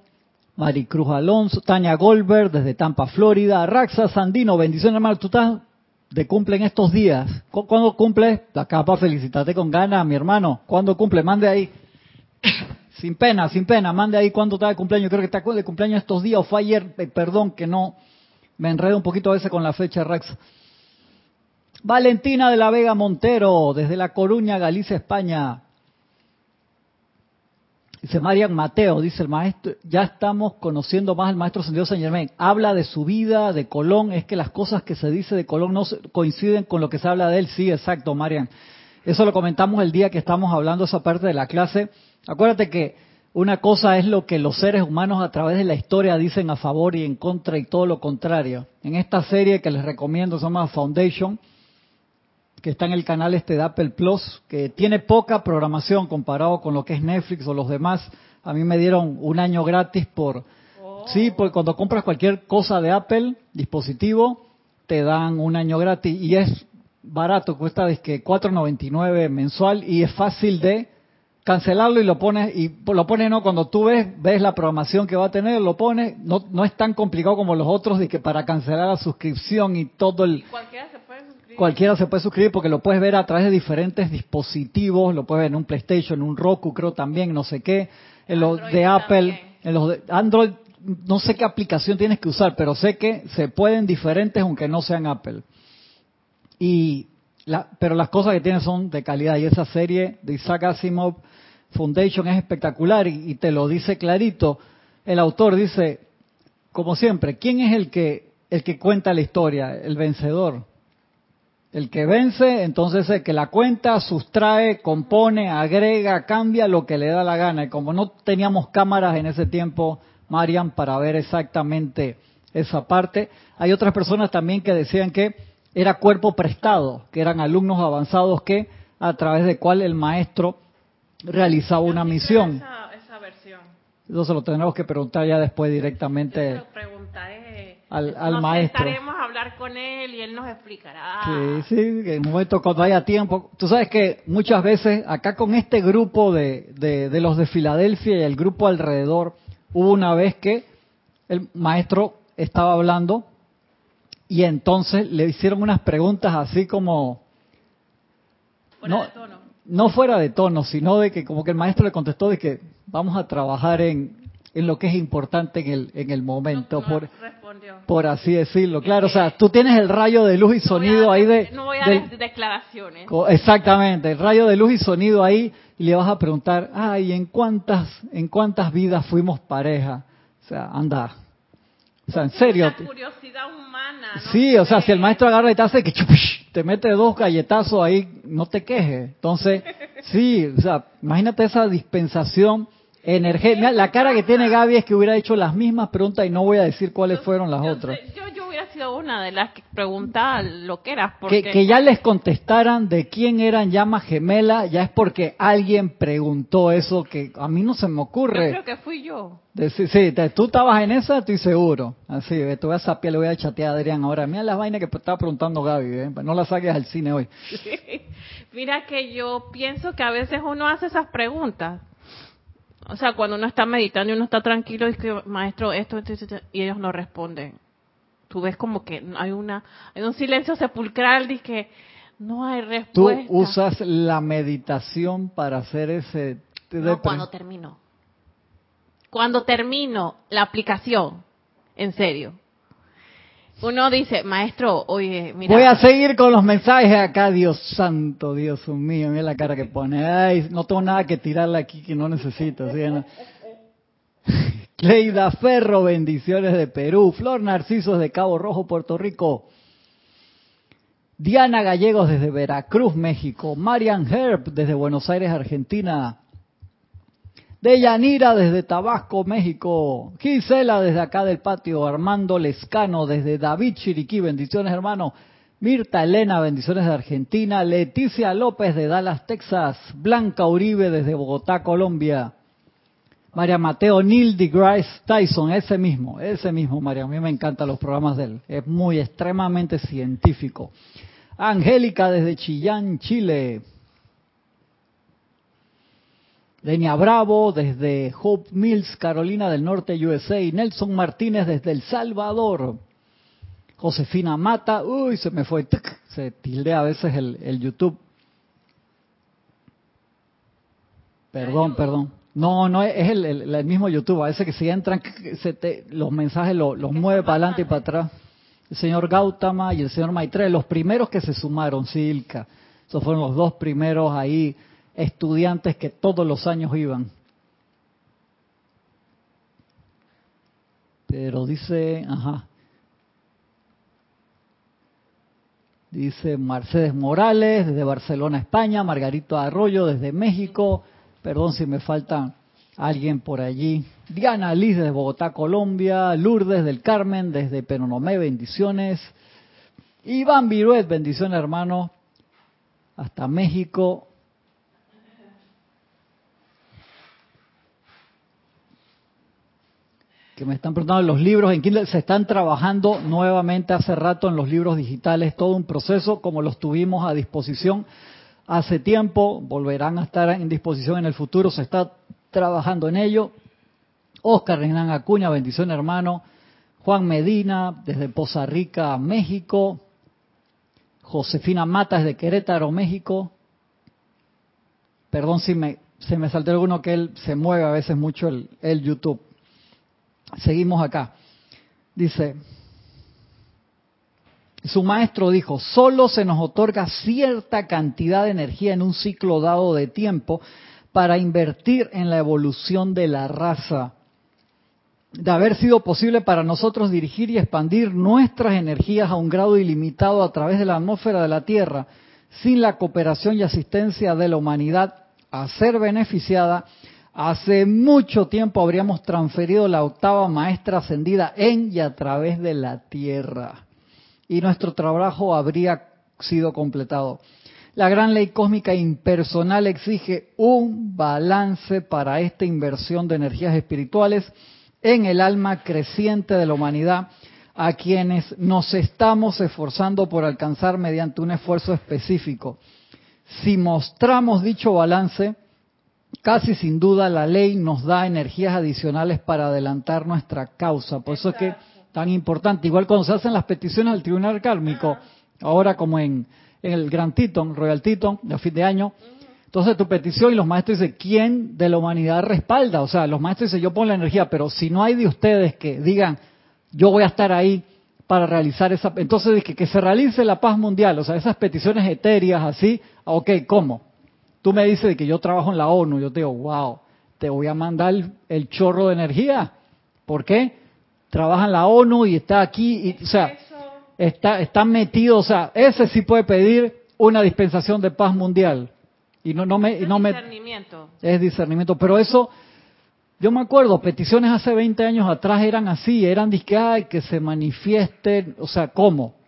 Maricruz Alonso, Tania Goldberg desde Tampa, Florida. Raxa Sandino, bendiciones hermano. Tú estás de cumple en estos días. ¿Cuándo cumple? Acá para felicitarte con ganas, mi hermano. ¿Cuándo cumple? Mande ahí. Sin pena, sin pena. Mande ahí cuándo está de cumpleaños. Creo que está de cumpleaños estos días o fue ayer. Eh, perdón que no me enredo un poquito a veces con la fecha, Raxa. Valentina de la Vega Montero, desde La Coruña, Galicia, España. Dice Marian Mateo, dice el maestro, ya estamos conociendo más al maestro Sendido San Germán. Habla de su vida, de Colón, es que las cosas que se dice de Colón no coinciden con lo que se habla de él. Sí, exacto, Marian. Eso lo comentamos el día que estamos hablando esa parte de la clase. Acuérdate que una cosa es lo que los seres humanos a través de la historia dicen a favor y en contra y todo lo contrario. En esta serie que les recomiendo se llama Foundation, que está en el canal este de Apple Plus, que tiene poca programación comparado con lo que es Netflix o los demás. A mí me dieron un año gratis por... Oh. Sí, porque cuando compras cualquier cosa de Apple, dispositivo, te dan un año gratis y es barato, cuesta es que 4.99 mensual y es fácil de cancelarlo y lo pones y lo pones no cuando tú ves ves la programación que va a tener lo pones no no es tan complicado como los otros de que para cancelar la suscripción y todo el Cualquiera se puede suscribir. cualquiera se puede suscribir porque lo puedes ver a través de diferentes dispositivos lo puedes ver en un PlayStation en un Roku creo también no sé qué en los Android de Apple también. en los de Android no sé qué aplicación tienes que usar pero sé que se pueden diferentes aunque no sean Apple y la- pero las cosas que tiene son de calidad y esa serie de Isaac Asimov Foundation es espectacular y, te lo dice clarito. El autor dice, como siempre, ¿quién es el que el que cuenta la historia? El vencedor. El que vence, entonces el que la cuenta, sustrae, compone, agrega, cambia lo que le da la gana. Y como no teníamos cámaras en ese tiempo, Marian, para ver exactamente esa parte, hay otras personas también que decían que era cuerpo prestado, que eran alumnos avanzados que a través de cual el maestro realizaba una misión. Esa, esa versión. Eso se lo tendremos que preguntar ya después Yo se directamente. lo al- al Nos maestro. sentaremos a hablar con él y él nos explicará. Sí, sí, en un momento cuando haya tiempo. Tú sabes que muchas veces acá con este grupo de, de, de los de Filadelfia y el grupo alrededor, hubo una vez que el maestro estaba hablando y entonces le hicieron unas preguntas así como... No. No fuera de tono, sino de que como que el maestro le contestó de que vamos a trabajar en, en lo que es importante en el, en el momento, No- no por, por así decirlo. Claro, o sea, tú tienes el rayo de luz y No voy a sonido ahí de... No voy a dar declaraciones. Exactamente, el rayo de luz y sonido ahí y le vas a preguntar, ay, ¿en cuántas, en cuántas vidas fuimos pareja? O sea, anda. O sea, en serio. La curiosidad humana. Sí, o sea, si el maestro agarra y te hace que chupish, te mete dos galletazos ahí, no te quejes. Entonces, sí, o sea, imagínate esa dispensación Mira, la cara que tiene Gaby es que hubiera hecho las mismas preguntas y no voy a decir cuáles fueron las yo otras. Yo, yo hubiera sido una de las que preguntaba lo que era. Que, Porque que ya les contestaran de quién eran llamas gemelas, ya es porque alguien preguntó eso que a mí no se me yo ocurre. creo que fui yo. Sí, te- tú estabas en esa, estoy seguro. Así, te voy a sapiar, le voy a chatear a Adrián ahora. Mira las vainas que estaba preguntando Gaby, ¿eh? no las saques al cine hoy. Mira que yo pienso que a veces uno hace esas preguntas. O sea, cuando uno está meditando y uno está tranquilo y que maestro esto, esto, esto, esto", y ellos no responden. Tú ves como que hay una hay un silencio sepulcral de que no hay Tú respuesta. usas la meditación para hacer ese... No, cuando termino. Cuando termino la aplicación, en serio. Uno dice, maestro, oye, mira. Voy a seguir con los mensajes acá, Dios santo, Dios mío, mira la cara que pone. Ay, no tengo nada que tirarle aquí que no necesito. ¿sí? Cleida Ferro, bendiciones de Perú. Flor Narcisos de Cabo Rojo, Puerto Rico. Diana Gallegos desde Veracruz, México. Marian Herb desde Buenos Aires, Argentina. Deyanira desde Tabasco, México. Gisela desde acá del patio. Armando Lescano desde David Chiriquí. Bendiciones, hermano. Mirta Elena, bendiciones de Argentina. Leticia López de Dallas, Texas. Blanca Uribe desde Bogotá, Colombia. María Mateo Neil deGrasse Tyson, ese mismo, ese mismo, María. A mí me encantan los programas de él. Es muy extremadamente científico. Angélica desde Chillán, Chile. Denia Bravo desde Hope Mills, Carolina del Norte, USA. Y Nelson Martínez desde El Salvador. Josefina Mata, uy, se me fue, ¡tuc! se tildea a veces el, el YouTube. Perdón, perdón. No, no es el, el- el mismo YouTube. A veces que si entran, se te- los mensajes lo- los mueve para adelante y para atrás. El señor Gautama y el señor Maitre, los primeros que se sumaron, Silka. Esos fueron los dos primeros ahí estudiantes que todos los años iban. Pero dice, ajá. Dice Mercedes Morales desde Barcelona, España. Margarito Arroyo desde México. Perdón si me faltan alguien por allí. Diana Liz desde Bogotá, Colombia. Lourdes del Carmen desde Penonomé, bendiciones. Iván Viruet, bendiciones hermano. Hasta México. Que me están preguntando los libros en Kindle se están trabajando nuevamente hace rato en los libros digitales, todo un proceso como los tuvimos a disposición hace tiempo, volverán a estar en disposición en el futuro, se está trabajando en ello. Oscar Renan Acuña, bendición hermano. Juan Medina, desde Poza Rica, México. Josefina Mata, desde Querétaro, México. Perdón si me, se me saltó alguno que él se mueve a veces mucho el YouTube. Seguimos acá. Dice, su maestro dijo, solo se nos otorga cierta cantidad de energía en un ciclo dado de tiempo para invertir en la evolución de la raza. De haber sido posible para nosotros dirigir y expandir nuestras energías a un grado ilimitado a través de la atmósfera de la Tierra, sin la cooperación y asistencia de la humanidad a ser beneficiada, Hace mucho tiempo habríamos transferido la octava maestra ascendida en y a través de la tierra. Y nuestro trabajo habría sido completado. La gran ley cósmica impersonal exige un balance para esta inversión de energías espirituales en el alma creciente de la humanidad, a quienes nos estamos esforzando por alcanzar mediante un esfuerzo específico. Si mostramos dicho balance, casi sin duda la ley nos da energías adicionales para adelantar nuestra causa. Por eso es que tan importante, igual cuando se hacen las peticiones al tribunal kármico, ahora como en, el Gran Teton, Royal Teton, de fin de año, entonces tu petición y los maestros dicen, ¿quién de la humanidad respalda? O sea, los maestros dicen, yo pongo la energía, pero si no hay de ustedes que digan, yo voy a estar ahí para realizar esa... Entonces, que, que se realice la paz mundial, o sea, esas peticiones etéreas así, ok, ¿cómo? Tú me dices que yo trabajo en la ONU, yo te digo, wow, te voy a mandar el, chorro de energía. ¿Por qué? Trabaja en la ONU y está aquí, y, o sea, está, está metido, o sea, ese sí puede pedir una dispensación de paz mundial. Y no, no me, no me, discernimiento. Es discernimiento, pero eso, yo me acuerdo, peticiones hace 20 años atrás eran así, eran disque, ay, que se manifiesten, o sea, ¿cómo?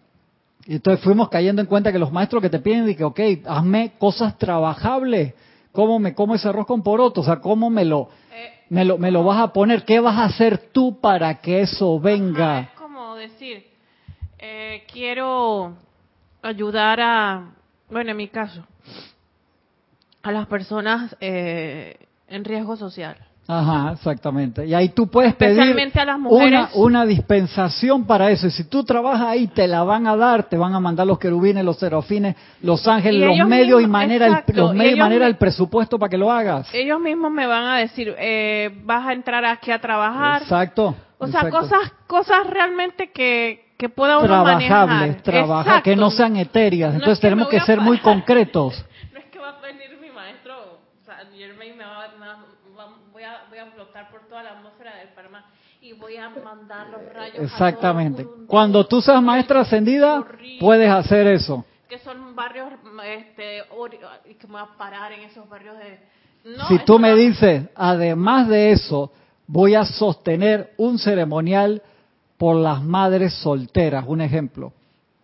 Y entonces fuimos cayendo en cuenta que los maestros que te piden, de que, ok, hazme cosas trabajables. ¿Cómo me como ese arroz con poroto? O sea, ¿cómo me lo, eh, me lo, me lo vas a poner? ¿Qué vas a hacer tú para que eso venga? es como decir, eh, quiero ayudar a, bueno, en mi caso, a las personas eh, en riesgo social. Ajá, exactamente. Y ahí tú puedes pedir una, una, dispensación para eso. Y si tú trabajas ahí, te la van a dar, te van a mandar los querubines, los serafines, los ángeles, los medios y manera, el, los medios y manera, el presupuesto para que lo hagas. Ellos mismos me van a decir, eh, vas a entrar aquí a trabajar. Exacto. O sea, cosas, cosas realmente que, que pueda uno manejar. trabajar, que no sean etéreas. Entonces tenemos que, ser muy concretos. no es que va a venir mi maestro, o sea, me va, por toda la atmósfera del Parma y voy a mandar los rayos. Exactamente. Cuando tú seas maestra ascendida, puedes hacer eso. Que son barrios, este, y que me voy a parar en esos barrios de... si tú me dices, además de eso, voy a sostener un ceremonial por las madres solteras, un ejemplo.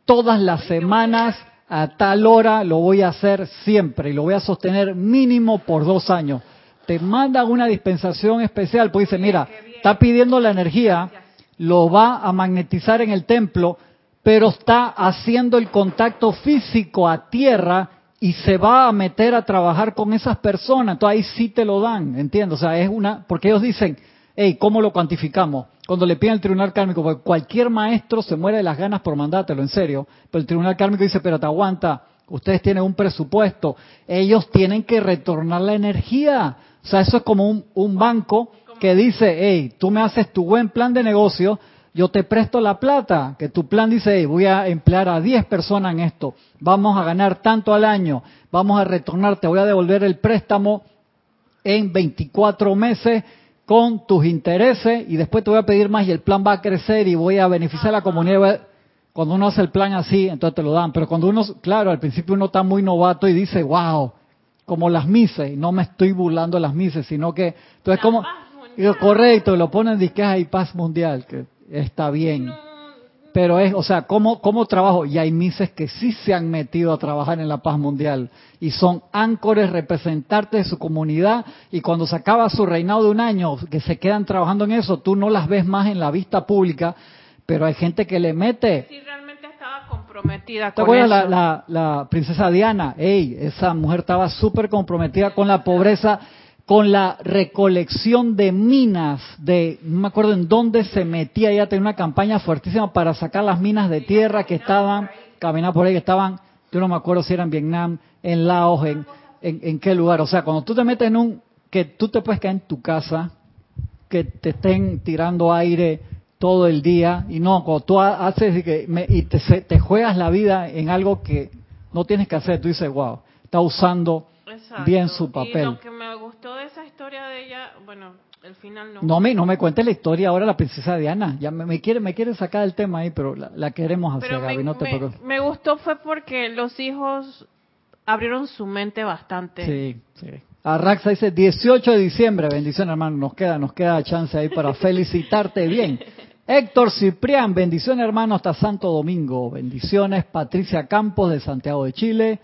Todas las semanas a tal hora lo voy a hacer siempre y lo voy a sostener mínimo por dos años te mandan una dispensación especial, pues dice, mira, está pidiendo la energía, lo va a magnetizar en el templo, pero está haciendo el contacto físico a tierra y se va a meter a trabajar con esas personas. Entonces ahí sí te lo dan, entiendo. O sea, es una, porque ellos dicen, hey, ¿cómo lo cuantificamos? Cuando le piden al tribunal kármico, porque cualquier maestro se muere de las ganas por mandártelo, en serio. Pero el tribunal kármico dice, pero te aguanta, ustedes tienen un presupuesto, ellos tienen que retornar la energía. O sea, eso es como un, banco que dice, hey, tú me haces tu buen plan de negocio, yo te presto la plata, que tu plan dice, hey, voy a emplear a 10 personas en esto, vamos a ganar tanto al año, vamos a retornar, te voy a devolver el préstamo en 24 meses con tus intereses y después te voy a pedir más y el plan va a crecer y voy a beneficiar a la comunidad. Cuando uno hace el plan así, entonces te lo dan. Pero cuando uno, claro, al principio uno está muy novato y dice, wow, como las mises, no me estoy burlando de las mises, sino que entonces como correcto, lo ponen de que hay paz mundial, que está bien. Pero es, o sea, ¿cómo, ¿cómo trabajo? Y hay mises que sí se han metido a trabajar en la paz mundial y son áncores representantes de su comunidad y cuando se acaba su reinado de un año, que se quedan trabajando en eso, tú no las ves más en la vista pública, pero hay gente que le mete. Sí, comprometida ¿Te con acuerdas eso. la, la, la princesa Diana? Ey, esa mujer estaba súper comprometida con la pobreza, con la recolección de minas, de, no me acuerdo en dónde se metía, ella tenía una campaña fuertísima para sacar las minas de tierra que estaban, caminar por ahí, que estaban, yo no me acuerdo si era en Vietnam, en Laos, en, en, en qué lugar. O sea, cuando tú te metes en un, que tú te puedes caer en tu casa, que te estén tirando aire todo el día y no cuando tú ha- haces y, que me- y te, se- te juegas la vida en algo que no tienes que hacer tú dices wow está usando Exacto. bien su Y papel lo que me gustó de esa historia de ella, bueno, el final no. no me no me cuentes la historia ahora la princesa Diana. Ya me, me quiere me quiere sacar el tema ahí pero la, la queremos hacer Pero Gaby me, no te preocupes. me gustó fue porque los hijos abrieron su mente bastante. sí sí. Arraxa dice 18 de diciembre bendición hermano. Nos queda nos queda chance ahí para felicitarte bien Héctor Ciprián, bendiciones hermano hasta Santo Domingo, bendiciones Patricia Campos de Santiago de Chile,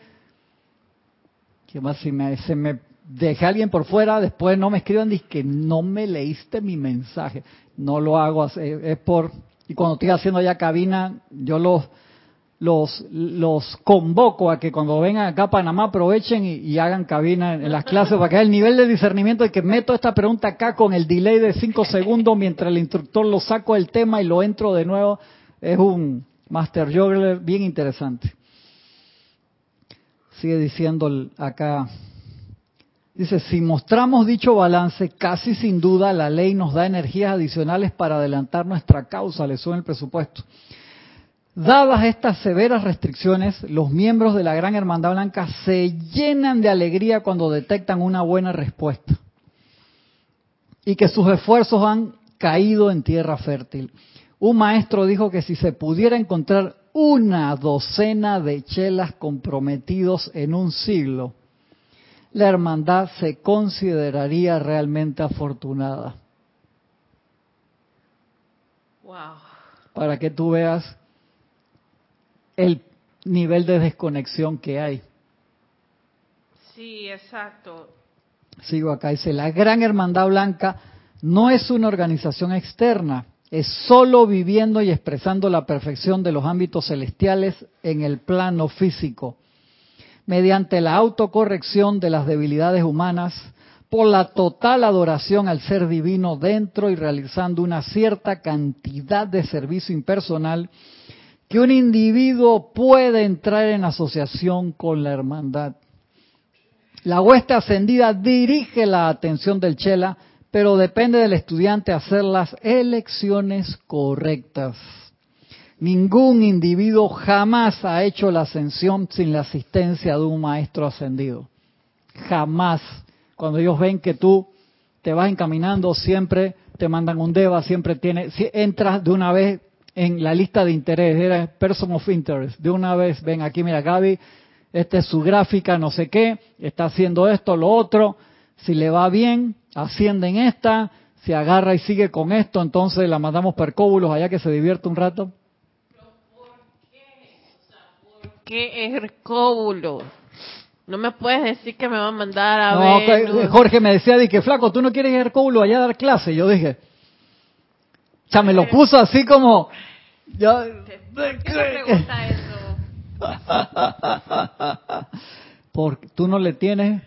¿Qué más? Si me, se me dejé a alguien por fuera, después no me escriban, dice que no me leíste mi mensaje. No lo hago, es por... Y cuando estoy haciendo ya cabina, yo los, los, los convoco a que cuando vengan acá a Panamá aprovechen y, hagan cabina en, las clases para que el nivel de discernimiento de que meto esta pregunta acá con el delay de cinco segundos mientras el instructor lo saco del tema y lo entro de nuevo. Es un Master Juggler bien interesante. Sigue diciendo acá. Dice, si mostramos dicho balance, casi sin duda la ley nos da energías adicionales para adelantar nuestra causa, le sube el presupuesto. Dadas estas severas restricciones, los miembros de la Gran Hermandad Blanca se llenan de alegría cuando detectan una buena respuesta y que sus esfuerzos han caído en tierra fértil. Un maestro dijo que si se pudiera encontrar una docena de chelas comprometidos en un siglo, la hermandad se consideraría realmente afortunada. Wow. Para que tú veas el nivel de desconexión que hay. Sí, exacto. Sigo acá, dice, la Gran Hermandad Blanca no es una organización externa, es solo viviendo y expresando la perfección de los ámbitos celestiales en el plano físico, mediante la autocorrección de las debilidades humanas, por la total adoración al ser divino dentro y realizando una cierta cantidad de servicio impersonal, que un individuo puede entrar en asociación con la hermandad. La hueste ascendida dirige la atención del chela, pero depende del estudiante hacer las elecciones correctas. Ningún individuo jamás ha hecho la ascensión sin la asistencia de un maestro ascendido. Jamás. Cuando ellos ven que tú te vas encaminando, siempre te mandan un DEVA, siempre tiene, si entras de una vez en la lista de interés, eres person of interest, de una vez ven aquí, mira Gaby, esta es su gráfica, no sé qué, está haciendo esto, lo otro, si le va bien, asciende en esta, si agarra y sigue con esto, entonces la mandamos per cóbulos allá que se divierte un rato. ¿Qué Hercóbulo? No me puedes decir que me va a mandar a No, ver. que- Jorge me decía, de que flaco, tú no quieres ir a Hercóbulo allá a dar clase. Yo dije, o sea, me lo puso así como, ¿Por qué me pregunta eso? porque tú no le tienes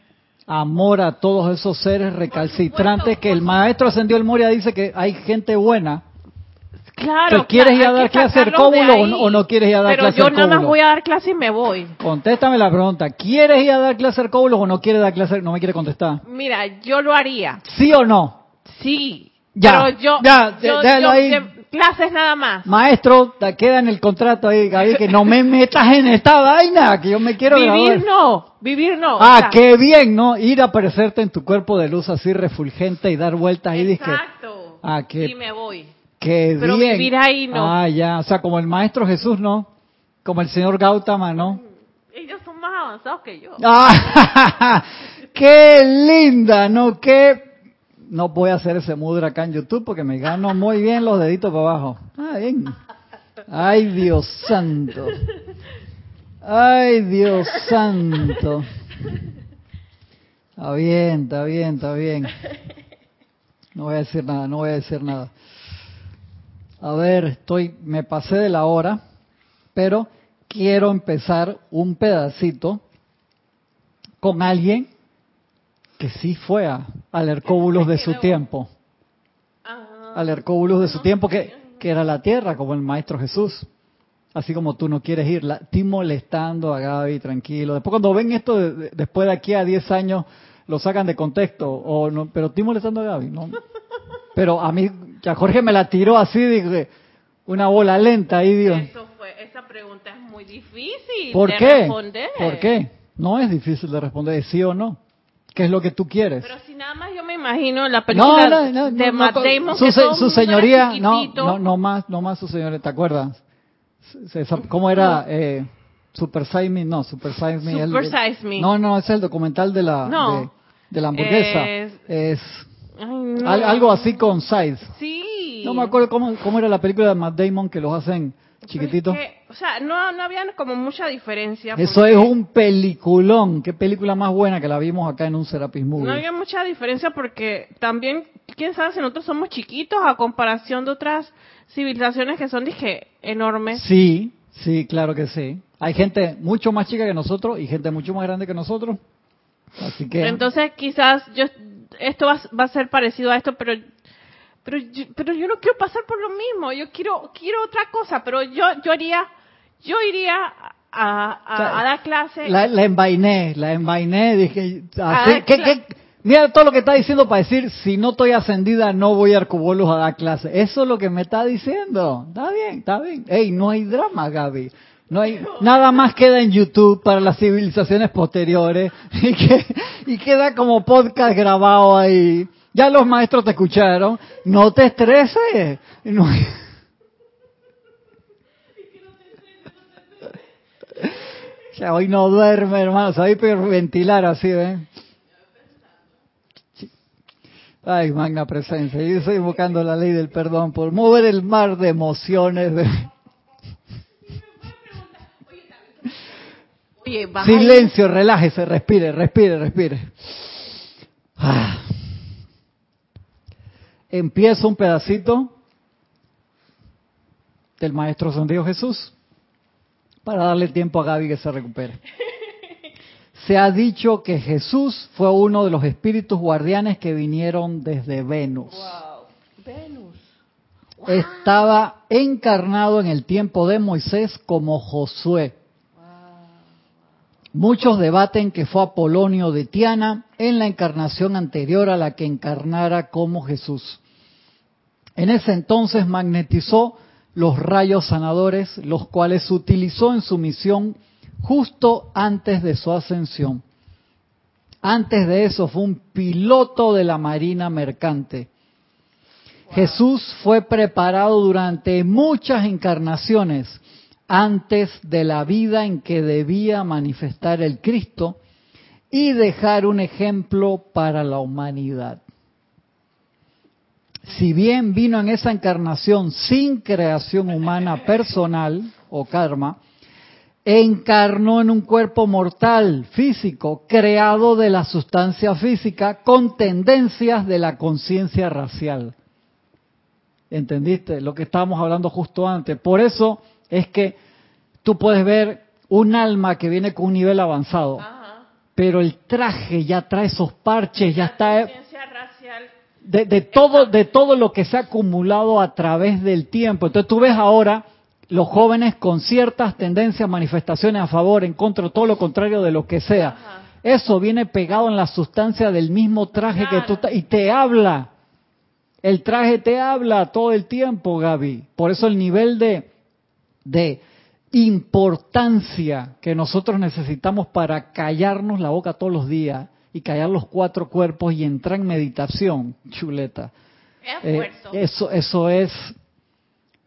amor a todos esos seres recalcitrantes que el maestro ascendió el Moria dice que hay gente buena. Claro. ¿Te quieres claro, ir a dar clase de Hercóbulo o no- quieres ir a dar Pero clase yo nada más voy a dar clase y me voy. Contéstame la pregunta, ¿quieres ir a dar clase Hercóbulo o no quieres dar clase? No me quiere contestar. Mira, yo lo haría. ¿Sí o no? Sí. Ya, Pero yo, ya, yo- déjalo yo- ahí. de- clases nada más. Maestro, te queda en el contrato ahí, Gaby, que no me metas en esta vaina, que yo me quiero vivir no, vivir no. o Ah, sea, qué bien, ¿no? Ir a aparecerte en tu cuerpo de luz así refulgente y dar vueltas ahí, Exacto. Ah, qué- Y me voy. qué Pero bien. vivir ahí no. Ah, ya, o sea, como el maestro Jesús, ¿no? Como el señor Gautama, ¿no? Ellos son más avanzados que yo. ¡Ah! ¡Qué linda! ¿No? ¿Qué? No voy a hacer ese mudra acá en YouTube porque me gano muy bien los deditos para abajo. Ah, bien. Ay, Dios santo. Ay, Dios santo. Está bien, está bien, está bien. No voy a decir nada, no voy a decir nada. A ver, estoy, me pasé de la hora, pero quiero empezar un pedacito con alguien que sí fue a, al Hercóbulos de su tiempo. Ah, Al Hercóbulos de su tiempo, que, que era la tierra, como el Maestro Jesús. Así como tú no quieres ir, la, estoy molestando a Gaby, tranquilo. Después cuando ven esto, de- de- después de aquí a 10 años, lo sacan de contexto. o no, Pero estoy molestando a Gaby, ¿no? Pero a mí, ya Jorge me la tiró así, dije, una bola lenta ahí, Dios. Eso fue, esa pregunta es muy difícil ¿Por de qué? responder. ¿Por qué? No es difícil de responder, sí o no. ¿Qué es lo que tú quieres? Pero si nada más yo me imagino la película no, no, no, de Damon, su, que todo su señoría, no, no, no más, no más su señoría, ¿te acuerdas? ¿Cómo era? Eh, Super Size Me, no, Super Size Me. Super el- Size Me. No, no, es el documental de la, de, de la hamburguesa. Es- Es Ay, algo así con Size. Sí. No me acuerdo cómo, cómo era la película de Matt Damon que los hacen chiquititos. es que, sea, no, no había como mucha diferencia. Eso es un peliculón. Qué película más buena que la vimos acá en un Serapis Movie. No había mucha diferencia porque también, quién sabe si nosotros somos chiquitos a comparación de otras civilizaciones que son, dije, enormes. Sí, sí, claro que sí. Hay gente mucho más chica que nosotros y gente mucho más grande que nosotros. Así que Entonces, quizás yo esto va, va a ser parecido a esto, pero pero yo, pero yo no quiero pasar por lo mismo. Yo quiero quiero otra cosa, pero yo yo haría yo iría a, a, a dar clase. la, la envainé, la envainé, dije, así, ¿qué- qué? mira todo lo que está diciendo para decir, si no estoy ascendida no voy a Arcubolos a dar clase. Eso es lo que me está diciendo. Está bien, está bien. Ey, no hay drama, Gaby. No hay, nada más queda en YouTube para las civilizaciones posteriores y, que, y queda como podcast grabado ahí. Ya los maestros te escucharon. No te estreses. No- Hoy no duerme, hermano. Se va a hiperventilar así, ¿eh? Ay, magna presencia. Yo estoy invocando la ley del perdón por mover el mar de emociones. de- Oye, Silencio, relájese, respire, respire, respire. Ah. Empiezo un pedacito del Maestro Santiago Jesús para darle tiempo a Gaby que se recupere. Se ha dicho que Jesús fue uno de los espíritus guardianes que vinieron desde Venus. Wow. Venus. Estaba encarnado en el tiempo de Moisés como Josué. Muchos debaten que fue Apolonio de Tiana en la encarnación anterior a la que encarnara como Jesús. En ese entonces magnetizó los rayos sanadores, los cuales utilizó en su misión justo antes de su ascensión. Antes de eso fue un piloto de la Marina Mercante. Jesús fue preparado durante muchas encarnaciones antes de la vida en que debía manifestar el Cristo y dejar un ejemplo para la humanidad. Si bien vino en esa encarnación sin creación humana personal o karma, encarnó en un cuerpo mortal, físico, creado de la sustancia física con tendencias de la conciencia racial. ¿Entendiste? Lo que estábamos hablando justo antes. Por eso es que tú puedes ver un alma que viene con un nivel avanzado, Ajá. pero el traje ya trae esos parches, ya La está conciencia racial. De, de todo de todo lo que se ha acumulado a través del tiempo. Entonces tú ves ahora los jóvenes con ciertas tendencias, manifestaciones a favor, en contra, todo lo contrario de lo que sea. Ajá. Eso viene pegado en la sustancia del mismo traje que tú y te habla. El traje te habla todo el tiempo, Gaby. Por eso el nivel de de importancia que nosotros necesitamos para callarnos la boca todos los días y callar los cuatro cuerpos y entrar en meditación, chuleta. Eh, eso, eso es,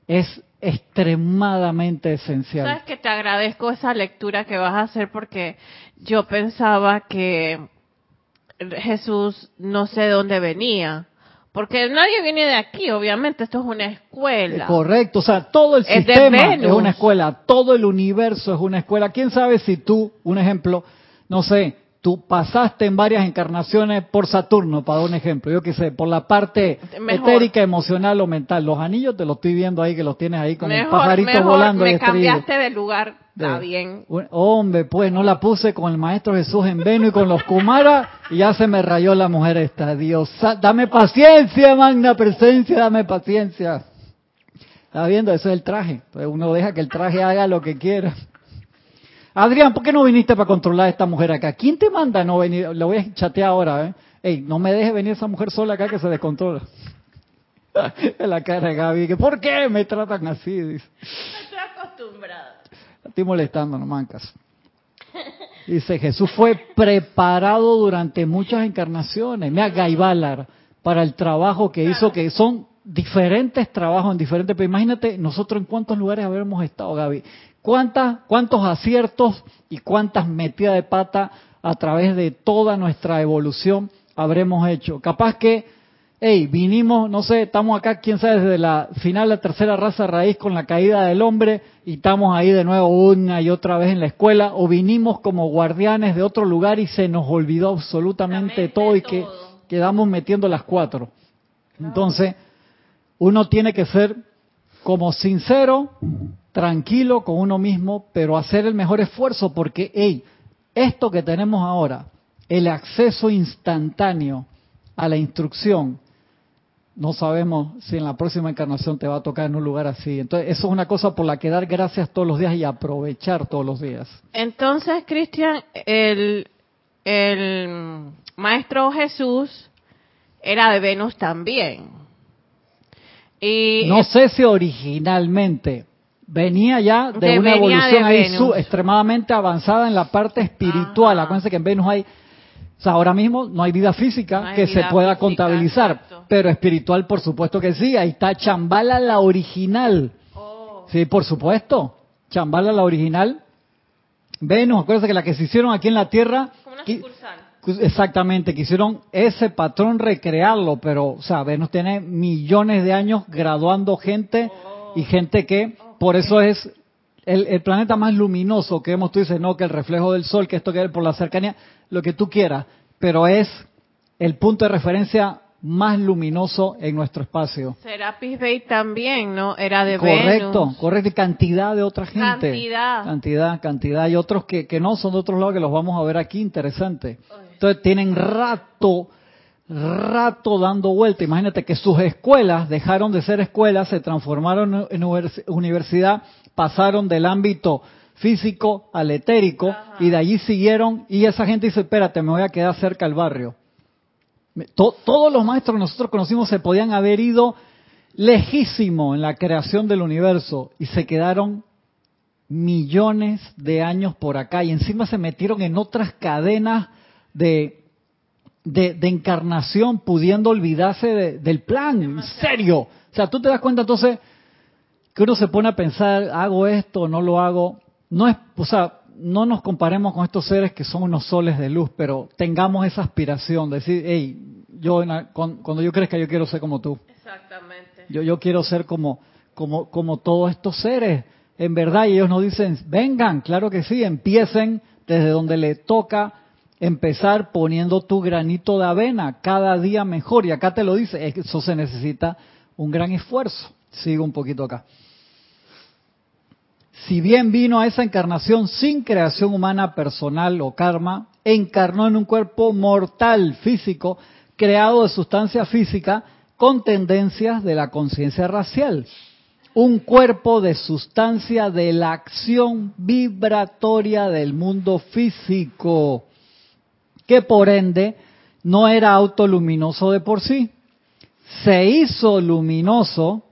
es extremadamente esencial. Sabes que te agradezco esa lectura que vas a hacer porque yo pensaba que Jesús no sé de dónde venía. Porque nadie viene de aquí, obviamente, esto es una escuela. Correcto, o sea, todo el Es sistema es una escuela, todo el universo es una escuela. ¿Quién sabe si tú, un ejemplo, no sé, tú pasaste en varias encarnaciones por Saturno, para dar un ejemplo, yo qué sé, por la parte Mejor. etérica, emocional o mental. Los anillos te los estoy viendo ahí, que los tienes ahí como mejor, pajaritos mejor volando. me cambiaste de lugar, está bien. Hombre, pues no la puse con el maestro Jesús en Venus y con los Kumara y ya se me rayó la mujer esta. Dios, dame paciencia, magna presencia, dame paciencia. ¿Está viendo? Eso es el traje. Entonces uno deja que el traje haga lo que quiera. Adrián, ¿por qué no viniste para controlar a esta mujer acá? ¿Quién te manda no venir? Le voy a chatear ahora, ¿eh? Ey, no me deje venir esa mujer sola acá que se descontrola. En la cara de Gaby, que ¿por qué me tratan así? Dice. Estoy acostumbrada. La Estoy molestando, no mancas. Dice, Jesús fue preparado durante muchas encarnaciones. Mira, Gaibalar, para el trabajo que hizo, que son diferentes trabajos en diferentes... Pero imagínate nosotros en cuántos lugares habremos estado, Gaby. ¿Cuántas, ¿Cuántos aciertos y cuántas metidas de pata a través de toda nuestra evolución habremos hecho? Capaz que hey, vinimos, no sé, estamos acá, quién sabe, desde la final de la tercera raza raíz con la caída del hombre y estamos ahí de nuevo una y otra vez en la escuela, o vinimos como guardianes de otro lugar y se nos olvidó absolutamente todo y que quedamos metiendo las cuatro. Entonces, uno tiene que ser como sincero, tranquilo con uno mismo, pero hacer el mejor esfuerzo porque, hey, esto que tenemos ahora, el acceso instantáneo a la instrucción, no sabemos si en la próxima encarnación te va a tocar en un lugar así. Entonces, eso es una cosa por la que dar gracias todos los días y aprovechar todos los días. Entonces, Cristian, el, el maestro Jesús era de Venus también. Y No sé si originalmente venía ya de Que una evolución de ahí Venus. su- extremadamente avanzada en la parte espiritual. Ajá. Acuérdense que en Venus hay, o sea, ahora mismo no hay vida física No hay que vida se pueda física, contabilizar, exacto. pero espiritual por supuesto que sí. Ahí está Chambala la original. Oh, Sí, por supuesto. Chambala la original. Venus, acuérdense que la que se hicieron aquí en la Tierra, como una sucursal. exactamente, quisieron ese patrón recrearlo, pero, o sea, Venus tiene millones de años graduando gente y gente que, por eso es el, el planeta más luminoso que vemos, tú dices, no, que el reflejo del Sol, que esto que por la cercanía, lo que tú quieras, pero es el punto de referencia más luminoso en nuestro espacio. Serapis Bey también, ¿no? Era de Correcto, Venus. correcto. Y cantidad de otra gente. Cantidad. Cantidad, cantidad. Y otros que, que no son de otros lados que los vamos a ver aquí, interesante. Entonces tienen rato, rato dando vuelta. Imagínate que sus escuelas dejaron de ser escuelas, se transformaron en univers- universidad, pasaron del ámbito físico al etérico Ajá. y de allí siguieron y esa gente dice, espérate, me voy a quedar cerca al barrio. To- todos los maestros que nosotros conocimos se podían haber ido lejísimo en la creación del universo y se quedaron millones de años por acá y encima se metieron en otras cadenas de, de, de encarnación pudiendo olvidarse de- del plan, en serio. O sea, tú te das cuenta entonces que uno se pone a pensar, hago esto, no lo hago. No es, o sea, no nos comparemos con estos seres que son unos soles de luz, pero tengamos esa aspiración, de decir, hey, yo cuando yo crezca yo quiero ser como tú. Exactamente. Yo, yo quiero ser como, como, como todos estos seres. En verdad, y ellos nos dicen, vengan, claro que sí, empiecen desde donde le toca empezar poniendo tu granito de avena, cada día mejor. Y acá te lo dice, eso se necesita un gran esfuerzo. Sigo un poquito acá. Si bien vino a esa encarnación sin creación humana personal o karma, encarnó en un cuerpo mortal físico, creado de sustancia física, con tendencias de la conciencia racial. Un cuerpo de sustancia de la acción vibratoria del mundo físico, que por ende no era autoluminoso de por sí. Se hizo luminoso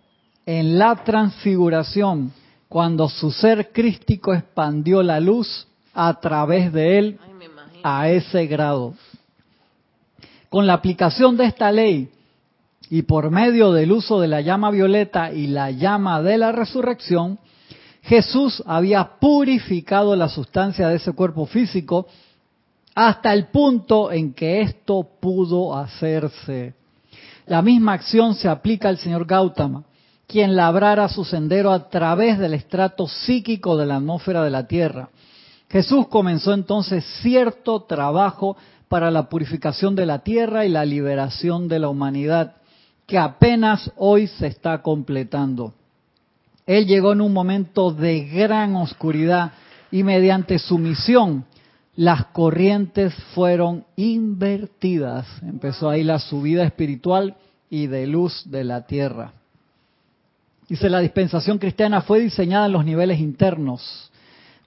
en la transfiguración, cuando su ser crístico expandió la luz a través de él Ay, a ese grado. Con la aplicación de esta ley, Y por medio del uso de la llama violeta y la llama de la resurrección, Jesús había purificado la sustancia de ese cuerpo físico hasta el punto en que esto pudo hacerse. La misma acción se aplica al señor Gautama, quien labrara su sendero a través del estrato psíquico de la atmósfera de la Tierra. Jesús comenzó entonces cierto trabajo para la purificación de la Tierra y la liberación de la humanidad, que apenas hoy se está completando. Él llegó en un momento de gran oscuridad y mediante su misión las corrientes fueron invertidas. Empezó ahí la subida espiritual y de luz de la tierra. Dice, la dispensación cristiana fue diseñada en los niveles internos.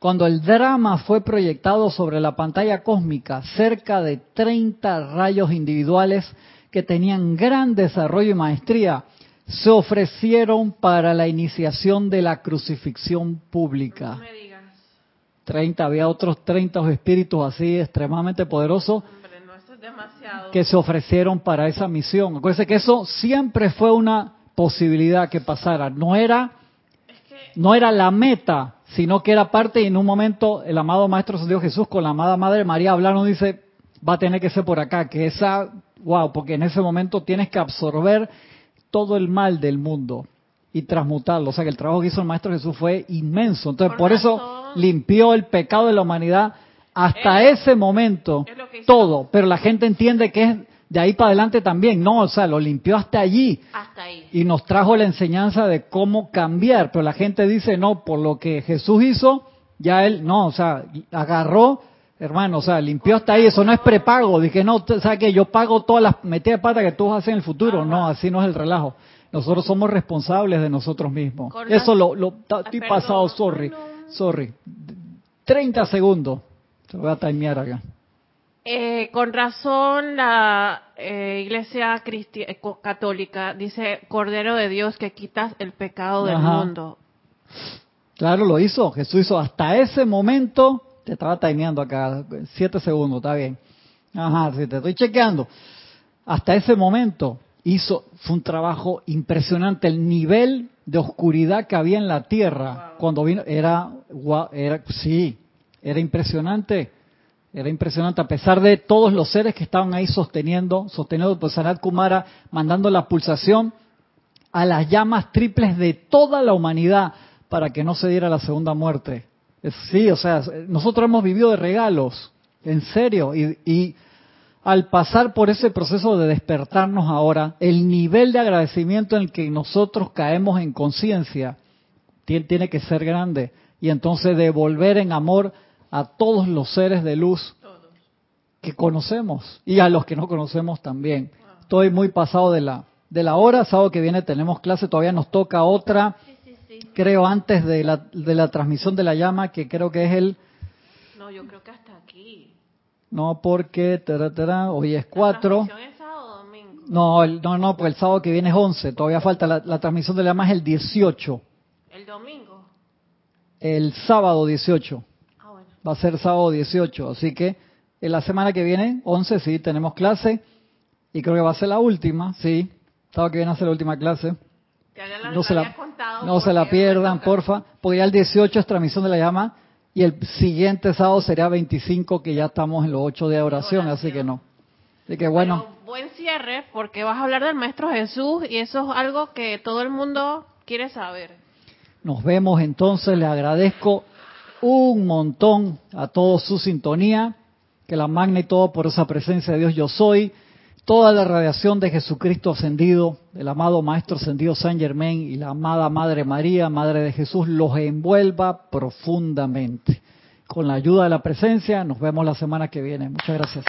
Cuando el drama fue proyectado sobre la pantalla cósmica, cerca de 30 rayos individuales que tenían gran desarrollo y maestría, se ofrecieron para la iniciación de la crucifixión pública. 30, había otros 30 espíritus así extremadamente poderosos que se ofrecieron para esa misión. Acuérdense que eso siempre fue una posibilidad que pasara. No era, no era la meta, sino que era parte y en un momento el amado Maestro Dios Jesús con la amada Madre María hablaron, dice, va a tener que ser por acá, que esa, wow, porque en ese momento tienes que absorber todo el mal del mundo y transmutarlo. O sea que el trabajo que hizo el Maestro Jesús fue inmenso. Entonces, por, eso limpió el pecado de la humanidad hasta ese momento, todo. Pero la gente entiende que es de ahí para adelante también. No, o sea, lo limpió hasta allí. Hasta ahí. Y nos trajo la enseñanza de cómo cambiar. Pero la gente dice, no, por lo que Jesús hizo, ya él, no, o sea, agarró hermano, o sea, limpió hasta ahí, eso no es prepago, dije, no, o sea, que yo pago todas las metidas de pata que tú haces en el futuro, no, así no es el relajo. Nosotros somos responsables de nosotros mismos. Eso lo, lo estoy pasado, sorry, sorry. 30 segundos. Te voy a timear acá. Eh, con razón la eh, Iglesia eh, Católica dice Cordero de Dios que quitas el pecado del mundo. Claro, lo hizo. Jesús hizo hasta ese momento. Te estaba timeando acá. Siete segundos, está bien. Ajá, sí, te estoy chequeando. Hasta ese momento hizo, fue un trabajo impresionante. El nivel de oscuridad que había en la tierra cuando vino era, era, sí, era impresionante. Era impresionante, a pesar de todos los seres que estaban ahí sosteniendo, sosteniendo por Sanat Kumara, mandando la pulsación a las llamas triples de toda la humanidad para que no se diera la segunda muerte. Sí, o sea, nosotros hemos vivido de regalos, en serio, y, y al pasar por ese proceso de despertarnos ahora, el nivel de agradecimiento en el que nosotros caemos en conciencia tiene que ser grande. Y entonces devolver en amor a todos los seres de luz que conocemos y a los que no conocemos también. Estoy muy pasado de la, de la hora, sábado que viene tenemos clase, todavía nos toca otra, creo antes de la, de la transmisión de la llama, que creo que es el... No, yo creo que hasta. No, porque hoy es 4. No, no, no, pues el sábado que viene es 11. Todavía falta la, transmisión de la más el 18. ¿El domingo? El sábado 18. Ah, bueno. Va a ser sábado 18. Así que en la semana que viene, 11, sí, tenemos clase. Y creo que va a ser la última, sí. Sábado que viene a ser la última clase. no se la, no se la pierdan, porfa. Porque ya el 18 es transmisión de la llama y el siguiente sábado sería 25, que ya estamos en los 8 de oración, así que no. Así que bueno. buen cierre, porque vas a hablar del Maestro Jesús y eso es algo que todo el mundo quiere saber. Nos vemos entonces, le agradezco un montón a todos su sintonía, que la magna y todo por esa presencia de Dios yo soy toda la radiación de Jesucristo ascendido, el amado Maestro ascendido San Germain y la amada Madre María, Madre de Jesús, los envuelva profundamente. Con la ayuda de la presencia, nos vemos la semana que viene. Muchas gracias.